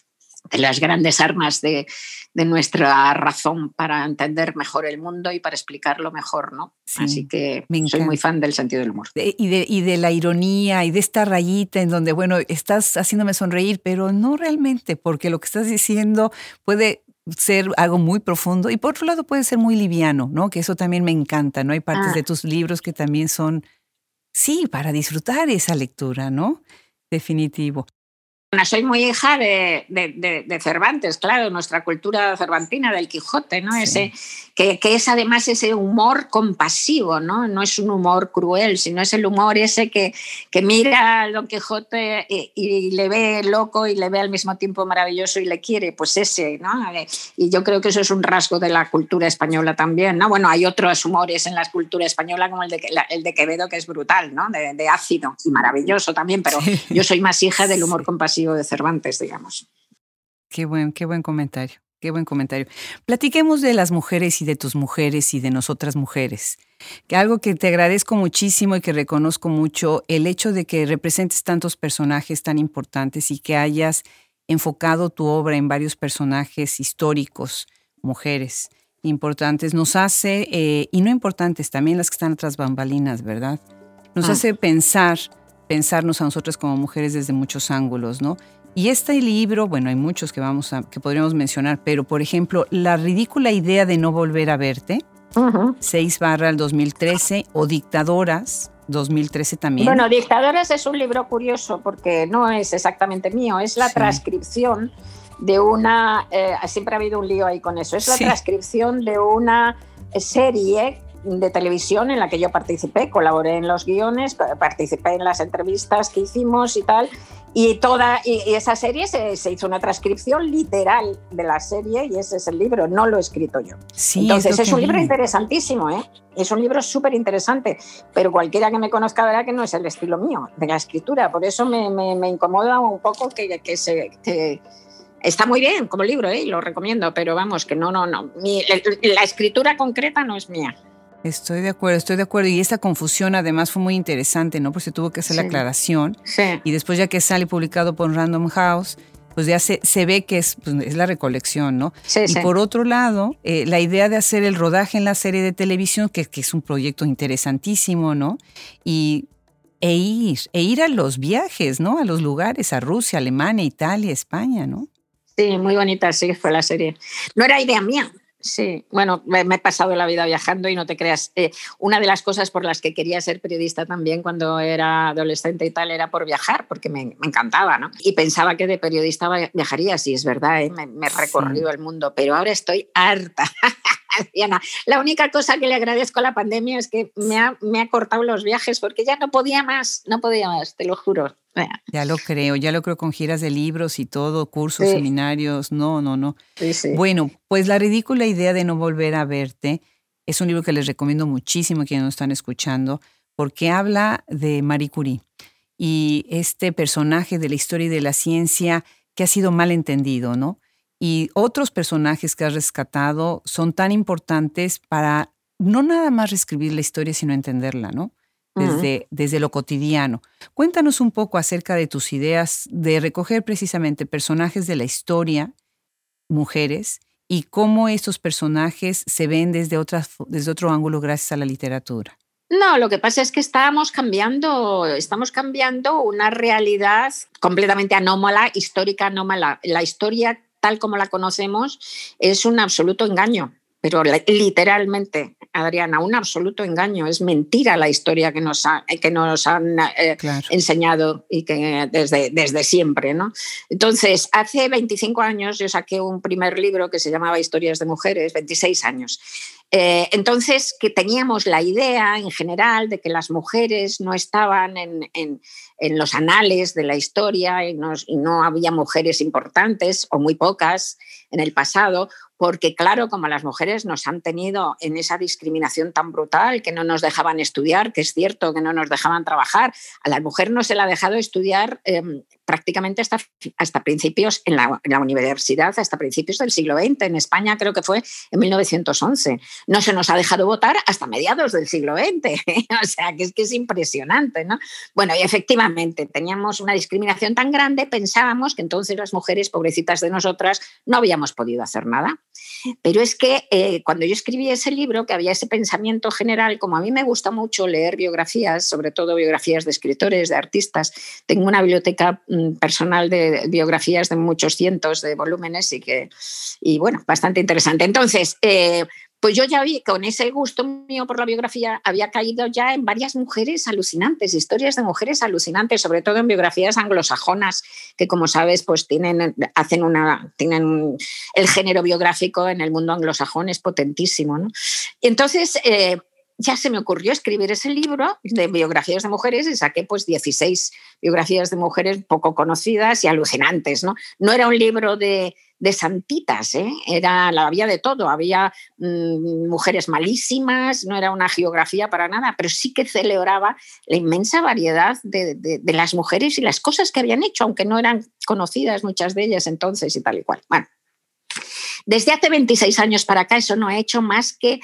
de las grandes armas de, nuestra razón para entender mejor el mundo y para explicarlo mejor, ¿no? Así que soy muy fan del sentido del humor. y, de, y de la ironía y de esta rayita en donde, bueno, estás haciéndome sonreír, pero no realmente, porque lo que estás diciendo puede ser algo muy profundo y por otro lado puede ser muy liviano, ¿no? Que eso también me encanta, ¿no? Hay partes ah. de tus libros que también son, sí, para disfrutar esa lectura, ¿no? Definitivo soy muy hija de, de, Cervantes, claro, nuestra cultura cervantina del Quijote, ¿no? Ese, que, que, es además ese humor compasivo, ¿no? No es un humor cruel, sino es el humor ese que, que mira al Don Quijote y, le ve loco y le ve al mismo tiempo maravilloso y le quiere, pues ese, ¿no? Y yo creo que eso es un rasgo de la cultura española también, ¿no? Bueno, hay otros humores en la cultura española como el de, el de Quevedo, que es brutal, ¿no? De, ácido y maravilloso también, pero yo soy más hija del humor compasivo de Cervantes, digamos. Qué buen, qué buen comentario. Qué buen comentario. Platiquemos de las mujeres y de tus mujeres y de nosotras mujeres. Que algo que te agradezco muchísimo y que reconozco mucho, el hecho de que representes tantos personajes tan importantes y que hayas enfocado tu obra en varios personajes históricos, mujeres importantes, nos hace, eh, y no importantes, también las que están atrás bambalinas, ¿verdad? Nos ah. hace pensar, pensarnos a nosotras como mujeres desde muchos ángulos, ¿no? Y este libro, bueno, hay muchos que, vamos a, que podríamos mencionar, pero por ejemplo, La ridícula idea de no volver a verte, 6 barra el 2013, o Dictadoras, 2013 también. Bueno, Dictadoras es un libro curioso porque no es exactamente mío, es la transcripción de una, eh, siempre ha habido un lío ahí con eso, es la transcripción de una serie de televisión en la que yo participé, colaboré en los guiones, participé en las entrevistas que hicimos y tal, y toda y esa serie se, se, hizo una transcripción literal de la serie y ese es el libro, no lo he escrito yo. Sí, Entonces es, un libro interesantísimo, ¿eh? es un libro súper interesante, pero cualquiera que me conozca verá que no es el estilo mío de la escritura, por eso me, me, incomoda un poco que, que se... Está muy bien como libro, ¿eh? lo recomiendo, pero vamos, que no, no, no. la escritura concreta no es mía. Estoy de acuerdo, estoy de acuerdo. Y esta confusión además fue muy interesante, ¿no? Porque se tuvo que hacer la aclaración. Sí. Y después ya que sale publicado por Random House, pues ya se, se ve que es, pues, es, la recolección, ¿no? Sí, y por otro lado, eh, la idea de hacer el rodaje en la serie de televisión, que, que, es un proyecto interesantísimo, ¿no? Y e ir, e ir a los viajes, ¿no? A los lugares, a Rusia, Alemania, Italia, España, ¿no? Sí, muy bonita, sí, fue la serie. No era idea mía, Sí, bueno, me, he pasado la vida viajando y no te creas. Eh, una de las cosas por las que quería ser periodista también cuando era adolescente y tal era por viajar, porque me, encantaba, ¿no? Y pensaba que de periodista viajaría, sí, es verdad, ¿eh? me, he recorrido el mundo, pero ahora estoy harta. La única cosa que le agradezco a la pandemia es que me ha, me ha cortado los viajes porque ya no podía más, no podía más, te lo juro. Ya lo creo, ya lo creo con giras de libros y todo, cursos, seminarios, no, no, no. bueno, pues la ridícula idea de no volver a verte es un libro que les recomiendo muchísimo a quienes nos están escuchando, porque habla de Marie Curie y este personaje de la historia y de la ciencia que ha sido mal entendido, ¿no? Y otros personajes que has rescatado son tan importantes para no nada más reescribir la historia, sino entenderla, ¿no? desde, desde lo cotidiano. Cuéntanos un poco acerca de tus ideas de recoger precisamente personajes de la historia, mujeres, y cómo estos personajes se ven desde, otras, desde otro ángulo gracias a la literatura. No, lo que pasa es que estamos cambiando, estamos cambiando una realidad completamente anómala, histórica anómala. La historia tal como la conocemos es un absoluto engaño pero literalmente, Adriana, un absoluto engaño, es mentira la historia que nos, que nos han eh, enseñado y que desde, desde siempre. ¿no? Entonces, hace 25 años yo saqué un primer libro que se llamaba Historias de Mujeres, 26 años. Eh, entonces, que teníamos la idea en general de que las mujeres no estaban en, en, en los anales de la historia y y no había mujeres importantes o muy pocas en el pasado, porque claro, como las mujeres nos han tenido en esa discriminación tan brutal, que no nos dejaban estudiar, que es cierto que no nos dejaban trabajar, a la mujer no se la ha dejado estudiar em, prácticamente hasta, hasta principios en la, universidad, hasta principios del siglo XX. En España creo que fue en 1911. No se nos ha dejado votar hasta mediados del siglo XX. o sea, que es que es impresionante, ¿no? Bueno, y efectivamente teníamos una discriminación tan grande, pensábamos que entonces las mujeres, pobrecitas de nosotras, no habíamos podido hacer nada. Pero es que eh, cuando yo escribí ese libro, que había ese pensamiento general, como a mí me gusta mucho leer biografías, sobre todo biografías de escritores, de artistas, tengo una biblioteca mm, personal de biografías de muchos cientos de volúmenes y que, y bueno, bastante interesante. Entonces, eh, pues yo ya vi, con ese gusto mío por la biografía, había caído ya en varias mujeres alucinantes, historias de mujeres alucinantes, sobre todo en biografías anglosajonas, que como sabes, pues tienen, hacen una, tienen el género biográfico en el mundo anglosajón es potentísimo. ¿no? Entonces, eh, ya se me ocurrió escribir ese libro de biografías de mujeres y saqué pues 16 biografías de mujeres poco conocidas y alucinantes. No, no era un libro de, de santitas, ¿eh? era, la había de todo, había mm, mujeres malísimas, no era una geografía para nada, pero sí que celebraba la inmensa variedad de, de, las mujeres y las cosas que habían hecho, aunque no eran conocidas muchas de ellas entonces y tal y cual. Bueno, desde hace 26 años para acá eso no ha hecho más que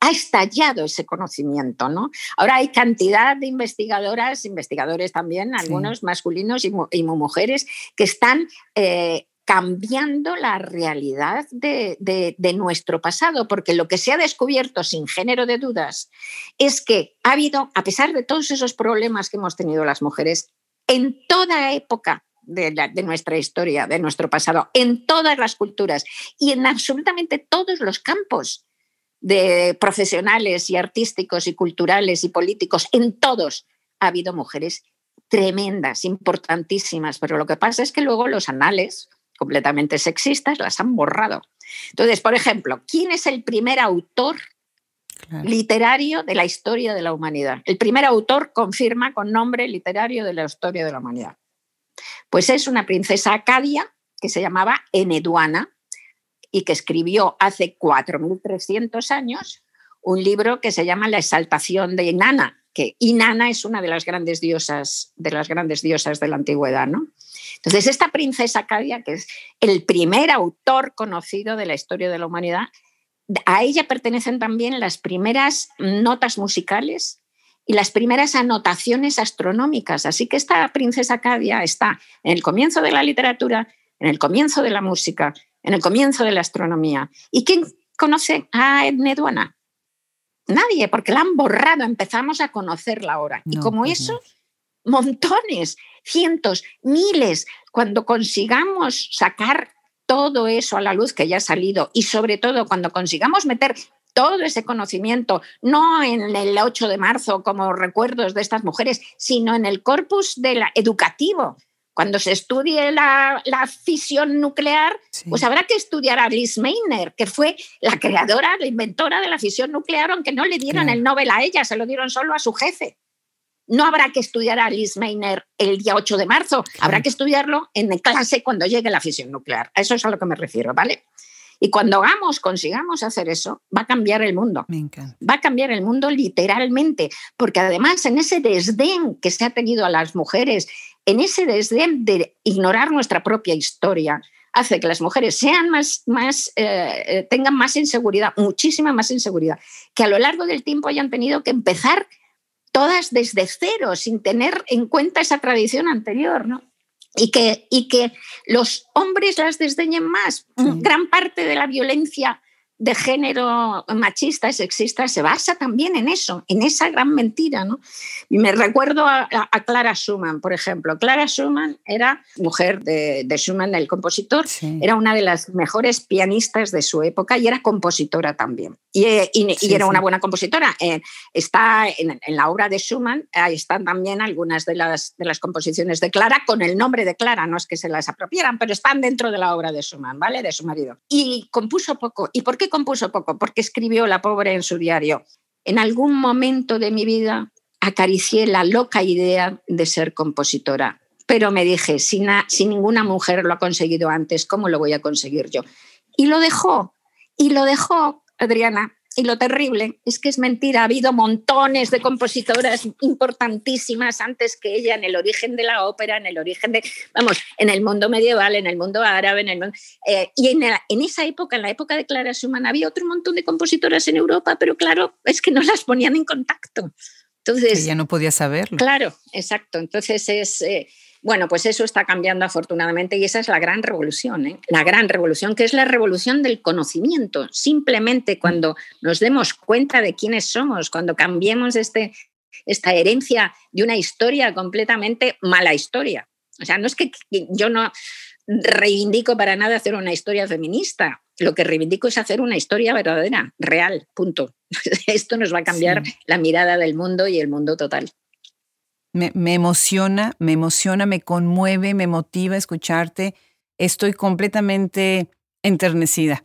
ha estallado ese conocimiento, ¿no? Ahora hay cantidad de investigadoras, investigadores también, algunos masculinos y, y, mujeres, que están eh, cambiando la realidad de, de, nuestro pasado, porque lo que se ha descubierto sin género de dudas es que ha habido, a pesar de todos esos problemas que hemos tenido las mujeres, en toda época de, de, nuestra historia, de nuestro pasado, en todas las culturas y en absolutamente todos los campos de profesionales y artísticos y culturales y políticos, en todos ha habido mujeres tremendas, importantísimas, pero lo que pasa es que luego los anales completamente sexistas las han borrado. Entonces, por ejemplo, ¿quién es el primer autor literario de la historia de la humanidad? El primer autor confirma con nombre literario de la historia de la humanidad. Pues es una princesa acadia que se llamaba Eneduana y que escribió hace 4.300 años un libro que se llama La exaltación de Inanna, que Inanna es una de las grandes diosas de las grandes diosas de la antigüedad, ¿no? Entonces, esta princesa acadia, que es el primer autor conocido de la historia de la humanidad, a ella pertenecen también las primeras notas musicales y las primeras anotaciones astronómicas. Así que esta princesa Cadia está en el comienzo de la literatura, en el comienzo de la música, en el comienzo de la astronomía. ¿Y quién conoce a Edneduana? Nadie, porque la han borrado, empezamos a conocerla ahora. y como pues eso, montones, cientos, miles, cuando consigamos sacar todo eso a la luz que ya ha salido y sobre todo cuando consigamos meter todo ese conocimiento, no en el 8 de marzo como recuerdos de estas mujeres, sino en el corpus de la, educativo. Cuando se estudie la, fisión nuclear, pues habrá que estudiar a Liz Meitner, que fue la creadora, la inventora de la fisión nuclear, aunque no le dieron el Nobel a ella, se lo dieron solo a su jefe. No habrá que estudiar a Liz Meitner el día 8 de marzo, habrá que estudiarlo en clase cuando llegue la fisión nuclear. A eso es a lo que me refiero, ¿vale? Y cuando hagamos, consigamos hacer eso, va a cambiar el mundo. Va a cambiar el mundo literalmente, porque además en ese desdén que se ha tenido a las mujeres, en ese desdén de ignorar nuestra propia historia, hace que las mujeres sean más, más eh, eh, tengan más inseguridad, muchísima más inseguridad, que a lo largo del tiempo hayan tenido que empezar todas desde cero, sin tener en cuenta esa tradición anterior, ¿no? Y que, y que los hombres las desdeñen más. Gran parte de la violencia de género machista y sexista se basa también en eso, en esa gran mentira. ¿no? Y me recuerdo a, Clara Schumann, por ejemplo. Clara Schumann era mujer de, de Schumann, el compositor, era una de las mejores pianistas de su época y era compositora también. Y, y, era una buena compositora. Eh, está en, en, la obra de Schumann, ahí están también algunas de las, de las composiciones de Clara con el nombre de Clara, no es que se las apropiaran, pero están dentro de la obra de Schumann, ¿vale? De su marido. Y compuso poco. ¿Y por qué compuso poco? Porque escribió la pobre en su diario. En algún momento de mi vida acaricié la loca idea de ser compositora, pero me dije, si, si ninguna mujer lo ha conseguido antes, ¿cómo lo voy a conseguir yo? Y lo dejó, y lo dejó, Adriana, y lo terrible es que es mentira, ha habido montones de compositoras importantísimas antes que ella en el origen de la ópera, en el origen de, vamos, en el mundo medieval, en el mundo árabe, en el eh, y en, en, esa época, en la época de Clara Schumann, había otro montón de compositoras en Europa, pero claro, es que no las ponían en contacto. Entonces, ella no podía saberlo. Claro, exacto. Entonces es... Eh, bueno, pues eso está cambiando afortunadamente y esa es la gran revolución, ¿eh? la gran revolución, que es la revolución del conocimiento. Simplemente cuando nos demos cuenta de quiénes somos, cuando cambiemos este, esta herencia de una historia completamente mala historia. O sea, no es que yo no reivindico para nada hacer una historia feminista, lo que reivindico es hacer una historia verdadera, real, punto. Esto nos va a cambiar la mirada del mundo y el mundo total. Me, emociona, me emociona, me conmueve, me motiva escucharte. Estoy completamente enternecida,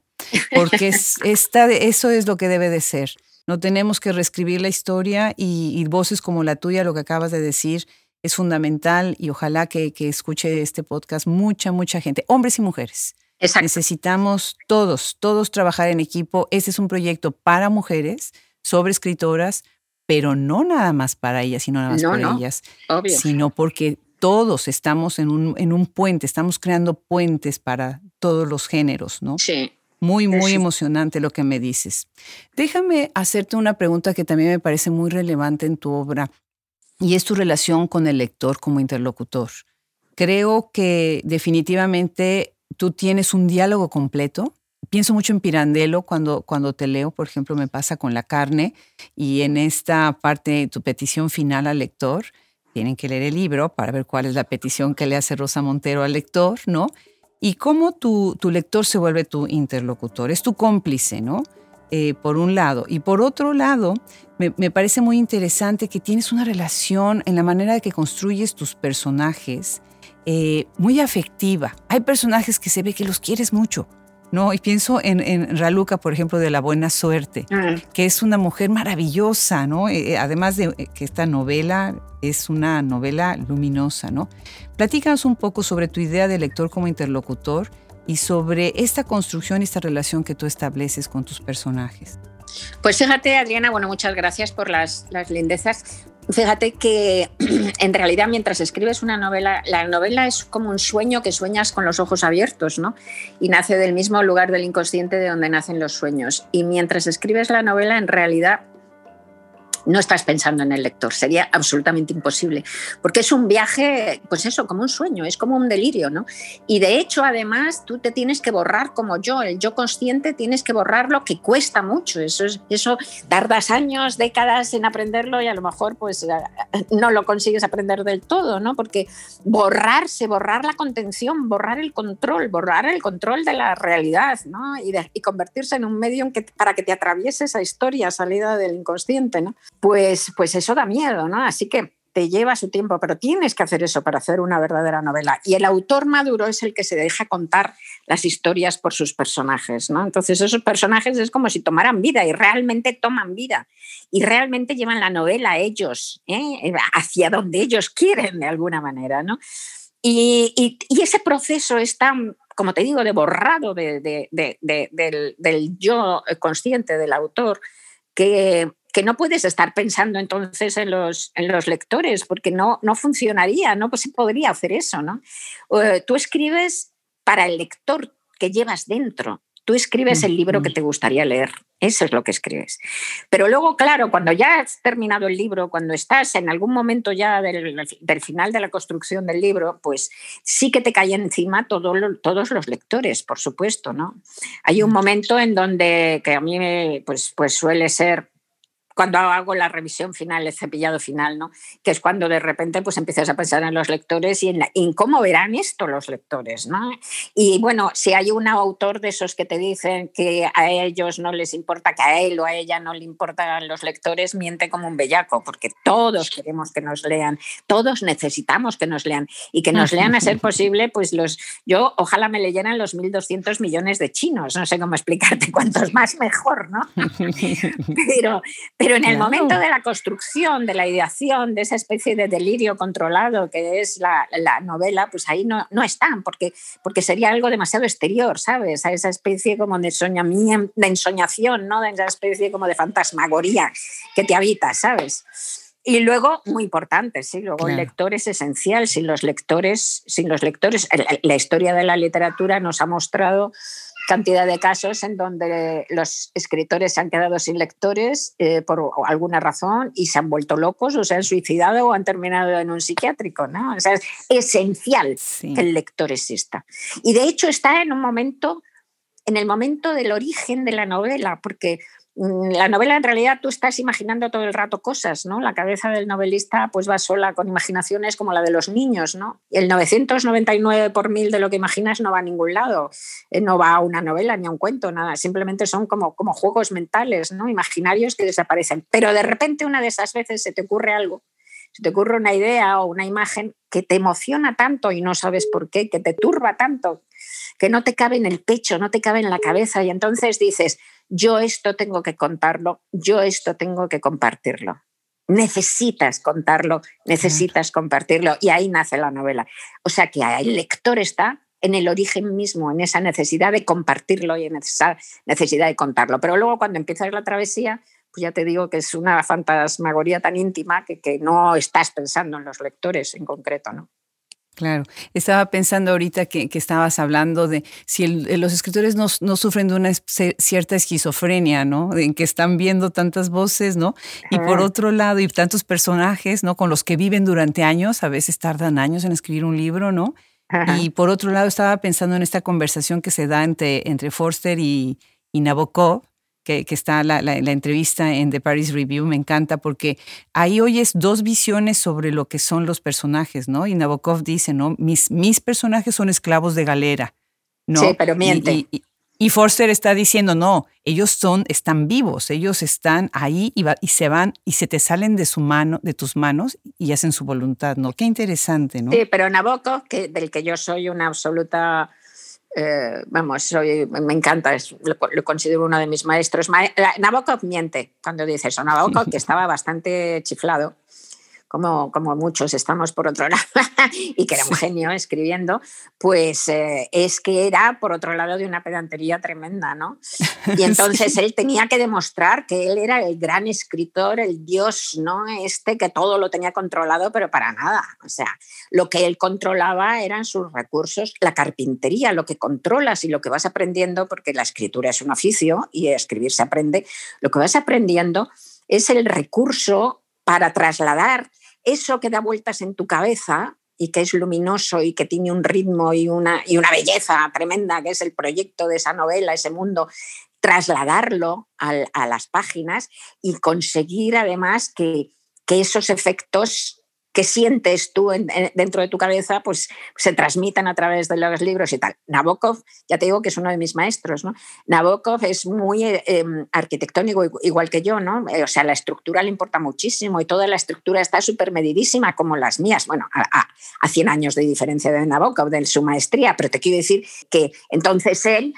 porque eso es lo que debe de ser. No tenemos que reescribir la historia y, voces como la tuya, lo que acabas de decir, es fundamental y ojalá que, que escuche este podcast mucha, mucha gente, hombres y mujeres. Necesitamos todos, todos trabajar en equipo. Este es un proyecto para mujeres, sobre escritoras, pero no nada más para ellas, sino nada más para ellas, sino porque todos estamos en un, en un puente, estamos creando puentes para todos los géneros, ¿no? Sí. Muy, muy emocionante lo que me dices. Déjame hacerte una pregunta que también me parece muy relevante en tu obra y es tu relación con el lector como interlocutor. Creo que definitivamente tú tienes un diálogo completo. Pienso mucho en Pirandello cuando, cuando te leo, por ejemplo, me pasa con la carne y en esta parte, tu petición final al lector, tienen que leer el libro para ver cuál es la petición que le hace Rosa Montero al lector, ¿no? Y cómo tu, tu lector se vuelve tu interlocutor, es tu cómplice, ¿no? Eh, por un lado. Y por otro lado, me, me, parece muy interesante que tienes una relación en la manera de que construyes tus personajes eh, muy afectiva. Hay personajes que se ve que los quieres mucho. ¿No? Y pienso en, en, Raluca, por ejemplo, de La Buena Suerte, ah. que es una mujer maravillosa, ¿no? Eh, eh, además de que esta novela es una novela luminosa, ¿no? Platícanos un poco sobre tu idea de lector como interlocutor y sobre esta construcción, esta relación que tú estableces con tus personajes. Pues fíjate, Adriana, bueno, muchas gracias por las, las lindezas. Fíjate que en realidad mientras escribes una novela, la novela es como un sueño que sueñas con los ojos abiertos, ¿no? Y nace del mismo lugar del inconsciente de donde nacen los sueños. Y mientras escribes la novela, en realidad no estás pensando en el lector, sería absolutamente imposible, porque es un viaje, pues eso, como un sueño, es como un delirio, ¿no? Y de hecho, además, tú te tienes que borrar como yo, el yo consciente tienes que borrarlo, que cuesta mucho, eso, es, eso tardas años, décadas en aprenderlo y a lo mejor pues no lo consigues aprender del todo, ¿no? Porque borrarse, borrar la contención, borrar el control, borrar el control de la realidad, ¿no? Y, convertirse en un medio para que te atraviese esa historia salida del inconsciente, ¿no? Pues, pues eso da miedo, ¿no? Así que te lleva su tiempo, pero tienes que hacer eso para hacer una verdadera novela. Y el autor maduro es el que se deja contar las historias por sus personajes, ¿no? Entonces esos personajes es como si tomaran vida y realmente toman vida y realmente llevan la novela ellos, ¿eh? hacia donde ellos quieren de alguna manera, ¿no? Y, ese proceso es tan, como te digo, de borrado del, del yo consciente del autor, que que no puedes estar pensando entonces en los, en los lectores, porque no, no funcionaría, no se podría hacer eso. ¿no? Eh, tú escribes para el lector que llevas dentro, tú escribes el libro que te gustaría leer, eso es lo que escribes. Pero luego, claro, cuando ya has terminado el libro, cuando estás en algún momento ya del, del final de la construcción del libro, pues sí que te cae encima todo todos los lectores, por supuesto. ¿no? Hay un momento en donde, que a mí pues, pues suele ser cuando hago la revisión final, el cepillado final, ¿no? que es cuando de repente pues empiezas a pensar en los lectores y en, cómo verán esto los lectores. ¿no? Y bueno, si hay un autor de esos que te dicen que a ellos no les importa, que a él o a ella no le importan los lectores, miente como un bellaco, porque todos queremos que nos lean, todos necesitamos que nos lean y que nos lean a ser posible, pues los, yo ojalá me leyeran los 1.200 millones de chinos, no sé cómo explicarte cuántos más mejor, ¿no? Pero, pero en el momento de la construcción, de la ideación, de esa especie de delirio controlado que es la, novela, pues ahí no, no, están, porque, porque sería algo demasiado exterior, ¿sabes? A esa especie como de, de ensoñación, ¿no? De esa especie como de fantasmagoría que te habita, ¿sabes? Y luego, muy importante, sí, luego el lector es esencial. Sin los lectores, sin los lectores, la historia de la literatura nos ha mostrado cantidad de casos en donde los escritores se han quedado sin lectores eh, por alguna razón y se han vuelto locos o se han suicidado o han terminado en un psiquiátrico. ¿no? O sea, es esencial que el lector exista. Y de hecho está en un momento, en el momento del origen de la novela, porque Mm, la novela en realidad tú estás imaginando todo el rato cosas, ¿no? La cabeza del novelista pues va sola con imaginaciones como la de los niños, ¿no? El 999 por mil de lo que imaginas no va a ningún lado, eh, no va a una novela ni a un cuento, nada, simplemente son como, como juegos mentales, ¿no? Imaginarios que desaparecen. Pero de repente una de esas veces se te ocurre algo, se te ocurre una idea o una imagen que te emociona tanto y no sabes por qué, que te turba tanto, que no te cabe en el pecho, no te cabe en la cabeza y entonces dices, yo esto tengo que contarlo, yo esto tengo que compartirlo. Necesitas contarlo, necesitas compartirlo y ahí nace la novela. O sea que el lector está en el origen mismo, en esa necesidad de compartirlo y en esa necesidad de contarlo. Pero luego cuando empiezas la travesía, pues ya te digo que es una fantasmagoría tan íntima que, que no estás pensando en los lectores en concreto, ¿no? Claro, estaba pensando ahorita que, estabas hablando de si los escritores no, sufren de una cierta esquizofrenia, ¿no? En que están viendo tantas voces, ¿no? Y por otro lado, y tantos personajes, ¿no? Con los que viven durante años, a veces tardan años en escribir un libro, ¿no? Y por otro lado, estaba pensando en esta conversación que se da entre, entre Forster y, y Nabokov, que, está la, entrevista en The Paris Review, me encanta porque ahí oyes dos visiones sobre lo que son los personajes, ¿no? Y Nabokov dice, ¿no? Mis, mis personajes son esclavos de galera, ¿no? Sí, pero miente. Y, Forster está diciendo, no, ellos son, están vivos, ellos están ahí y, y, se van y se te salen de su mano, de tus manos y hacen su voluntad, ¿no? Qué interesante, ¿no? Sí, pero Nabokov, que, del que yo soy una absoluta eh, vamos, soy, me encanta, lo, considero uno de mis maestros. Nabokov miente cuando dice eso. Nabokov, que estaba bastante chiflado, como, como muchos estamos por otro lado, y que era un genio escribiendo, pues eh, es que era por otro lado de una pedantería tremenda, ¿no? Y entonces él tenía que demostrar que él era el gran escritor, el dios, ¿no? Este que todo lo tenía controlado, pero para nada. O sea, lo que él controlaba eran sus recursos, la carpintería, lo que controlas y lo que vas aprendiendo, porque la escritura es un oficio y escribir se aprende, lo que vas aprendiendo es el recurso para trasladar eso que da vueltas en tu cabeza y que es luminoso y que tiene un ritmo y una, y una belleza tremenda, que es el proyecto de esa novela, ese mundo, trasladarlo a las páginas y conseguir además que, que esos efectos que sientes tú dentro de tu cabeza, pues se transmitan a través de los libros y tal. Nabokov, ya te digo que es uno de mis maestros, ¿no? Nabokov es muy eh, em, arquitectónico igual que yo, ¿no? Eh, o sea, la estructura le importa muchísimo y toda la estructura está súper medidísima como las mías. Bueno, a, a, 100 años de diferencia de Nabokov, de su maestría, pero te quiero decir que entonces él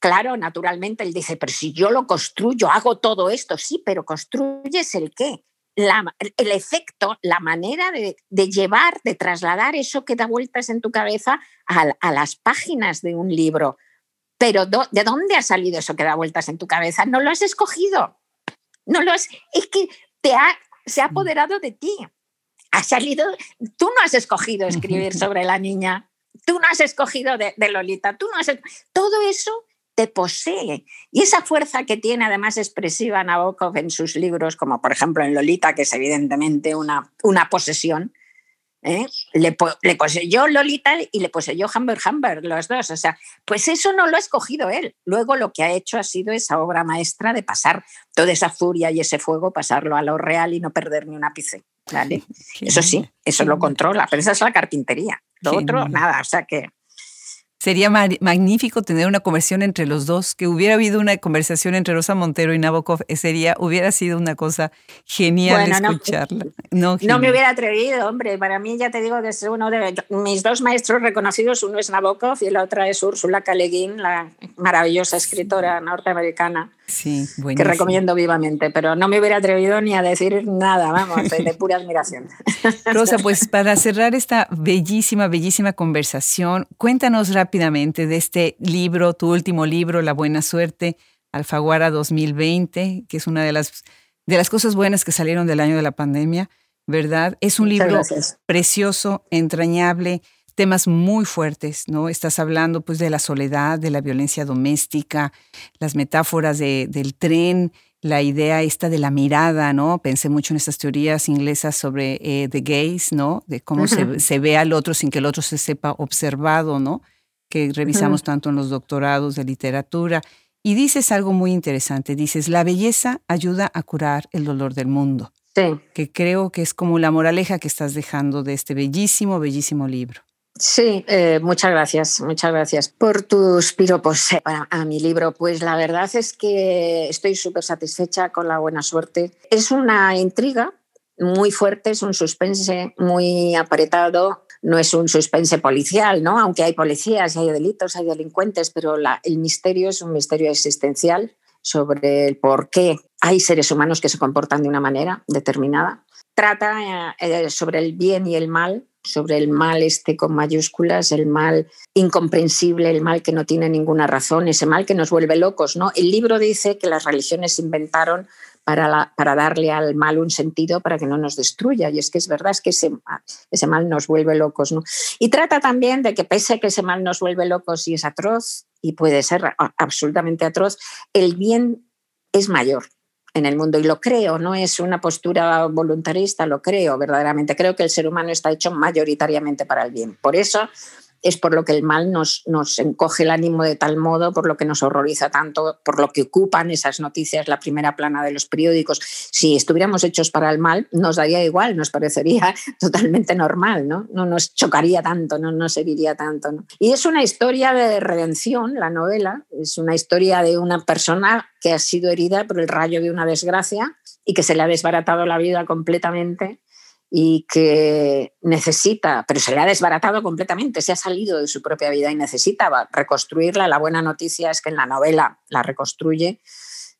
Claro, naturalmente él dice, pero si yo lo construyo, hago todo esto, sí, pero construyes el qué? El efecto, la manera de, llevar, de trasladar eso que da vueltas en tu cabeza a, las páginas de un libro. Pero ¿de dónde ha salido eso que da vueltas en tu cabeza? No lo has escogido. No lo es que te ha, se ha mm. apoderado de ti. Ha salido, tú no has escogido escribir sobre la niña, tú no has escogido de, Lolita, tú no has, todo eso te posee. Y esa fuerza que tiene además expresiva Nabokov en sus libros, como por ejemplo en Lolita, que es evidentemente una, una posesión, ¿eh? le, le, poseyó Lolita y le poseyó Humber Humber, los dos. O sea, pues eso no lo ha escogido él. Luego lo que ha hecho ha sido esa obra maestra de pasar toda esa furia y ese fuego, pasarlo a lo real y no perder ni un ápice. ¿vale? Eso sí, eso lo controla, pero esa es la carpintería. Lo otro, nada. O sea que Sería magnífico tener una conversación entre los dos, que hubiera habido una conversación entre Rosa Montero y Nabokov, eh, sería, hubiera sido una cosa genial escucharla. No, no, me hubiera atrevido, hombre, para mí ya te digo que es uno de mis dos maestros reconocidos, uno es Nabokov y la otra es Úrsula K. la maravillosa escritora norteamericana. Sí, que recomiendo vivamente, pero no me hubiera atrevido ni a decir nada, vamos, de, pura admiración. Rosa, pues para cerrar esta bellísima, bellísima conversación, cuéntanos rápidamente de este libro, tu último libro, La Buena Suerte, Alfaguara 2020, que es una de las, de las cosas buenas que salieron del año de la pandemia, ¿verdad? Es un libro precioso, entrañable, temas muy fuertes, ¿no? Estás hablando pues de la soledad, de la violencia doméstica, las metáforas del tren, la idea esta de la mirada, ¿no? Pensé mucho en estas teorías inglesas sobre eh, the gaze, ¿no? De cómo se, ve al otro sin que el otro se sepa observado, ¿no? Que revisamos tanto en los doctorados de literatura. Y dices algo muy interesante, dices, la belleza ayuda a curar el dolor del mundo. Sí. Que creo que es como la moraleja que estás dejando de este bellísimo, bellísimo libro. Sí, eh, muchas gracias, muchas gracias por tus piropos a mi libro. Pues la verdad es que estoy súper satisfecha con la buena suerte. Es una intriga muy fuerte, es un suspense muy apretado, no es un suspense policial, ¿no? Aunque hay policías, hay delitos, hay delincuentes, pero el misterio es un misterio existencial sobre el por qué hay seres humanos que se comportan de una manera determinada. Trata eh, sobre el bien y el mal, sobre el mal este con mayúsculas, el mal incomprensible, el mal que no tiene ninguna razón, ese mal que nos vuelve locos, ¿no? El libro dice que las religiones inventaron para, darle al mal un sentido para que no nos destruya. Y es que es verdad, es que ese, ese mal nos vuelve locos. ¿no? Y trata también de que pese a que ese mal nos vuelve locos y es atroz, y puede ser absolutamente atroz, el bien es mayor en el mundo y lo creo, no es una postura voluntarista, lo creo verdaderamente. Creo que el ser humano está hecho mayoritariamente para el bien. Por eso es por lo que el mal nos, nos encoge el ánimo de tal modo, por lo que nos horroriza tanto, por lo que ocupan esas noticias la primera plana de los periódicos. Si estuviéramos hechos para el mal, nos daría igual, nos parecería totalmente normal, ¿no? No nos chocaría tanto, no nos seguiría tanto. Y es una historia de redención, la novela, es una historia de una persona que ha sido herida por el rayo de una desgracia y que se le ha desbaratado la vida completamente y que necesita, pero se le ha desbaratado completamente, se ha salido de su propia vida y necesitaba reconstruirla. La buena noticia es que en la novela la reconstruye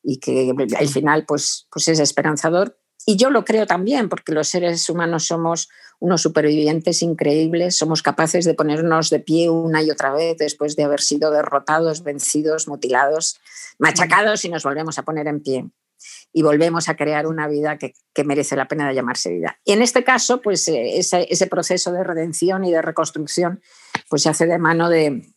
y que al final pues, pues es esperanzador. Y yo lo creo también, porque los seres humanos somos unos supervivientes increíbles, somos capaces de ponernos de pie una y otra vez después de haber sido derrotados, vencidos, mutilados, machacados y nos volvemos a poner en pie y volvemos a crear una vida que, merece la pena de llamarse vida. Y en este caso, pues eh, ese, proceso de redención y de reconstrucción pues se hace de mano de,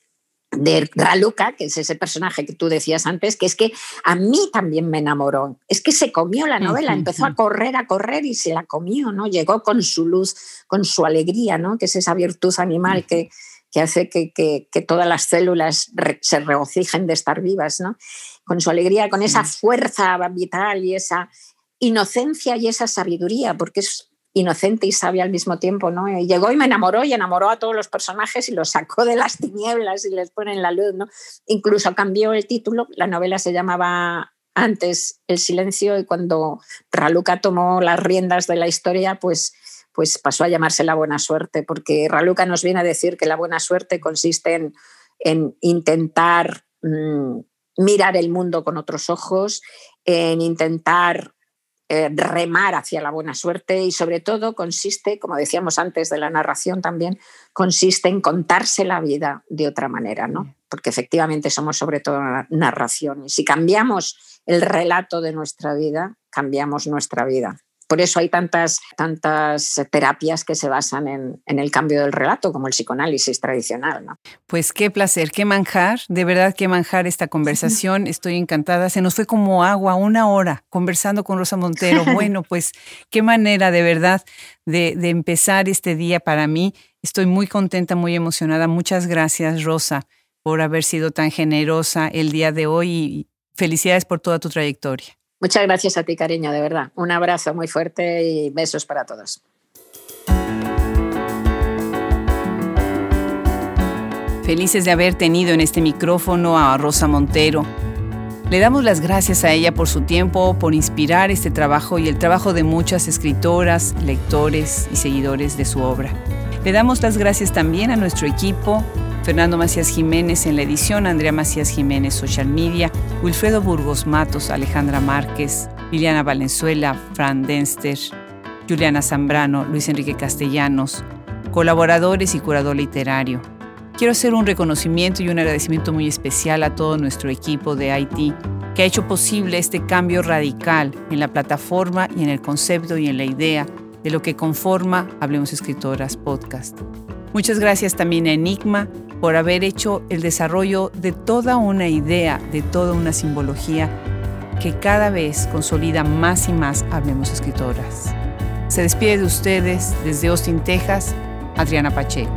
de Raluca, que es ese personaje que tú decías antes, que es que a mí también me enamoró. Es que se comió la novela, empezó a correr, a correr y se la comió, ¿no? Llegó con su luz, con su alegría, ¿no? Que es esa virtud animal que, que hace que, que, que, todas las células se regocijen de estar vivas, ¿no? Con su alegría, con esa fuerza vital y esa inocencia y esa sabiduría, porque es inocente y sabia al mismo tiempo, ¿no? Y llegó y me enamoró y enamoró a todos los personajes y los sacó de las tinieblas y les pone en la luz, ¿no? Incluso cambió el título, la novela se llamaba antes El silencio y cuando Raluca tomó las riendas de la historia, pues pues pasó a llamarse La buena suerte, porque Raluca nos viene a decir que la buena suerte consiste en, intentar mm, mirar el mundo con otros ojos, en intentar eh, remar hacia la buena suerte y sobre todo consiste, como decíamos antes de la narración también, consiste en contarse la vida de otra manera, ¿no? Porque efectivamente somos sobre todo narración y si cambiamos el relato de nuestra vida, cambiamos nuestra vida. Por eso hay tantas, tantas terapias que se basan en, el cambio del relato, como el psicoanálisis tradicional. Pues qué placer, qué manjar, de verdad qué manjar esta conversación. Estoy encantada. Se nos fue como agua una hora conversando con Rosa Montero. Bueno, pues qué manera de verdad de, de empezar este día para mí. Estoy muy contenta, muy emocionada. Muchas gracias, Rosa, por haber sido tan generosa el día de hoy y felicidades por toda tu trayectoria. Muchas gracias a ti, cariño, de verdad. Un abrazo muy fuerte y besos para todos. Felices de haber tenido en este micrófono a Rosa Montero. Le damos las gracias a ella por su tiempo, por inspirar este trabajo y el trabajo de muchas escritoras, lectores y seguidores de su obra. Le damos las gracias también a nuestro equipo, Fernando Macías Jiménez en la edición, Andrea Macías Jiménez Social Media, Wilfredo Burgos Matos, Alejandra Márquez, Liliana Valenzuela, Fran Denster, Juliana Zambrano, Luis Enrique Castellanos, colaboradores y curador literario. Quiero hacer un reconocimiento y un agradecimiento muy especial a todo nuestro equipo de IT que ha hecho posible este cambio radical en la plataforma y en el concepto y en la idea de lo que conforma Hablemos Escritoras Podcast. Muchas gracias también a Enigma por haber hecho el desarrollo de toda una idea, de toda una simbología que cada vez consolida más y más Hablemos Escritoras. Se despide de ustedes desde Austin, Texas, Adriana Pacheco.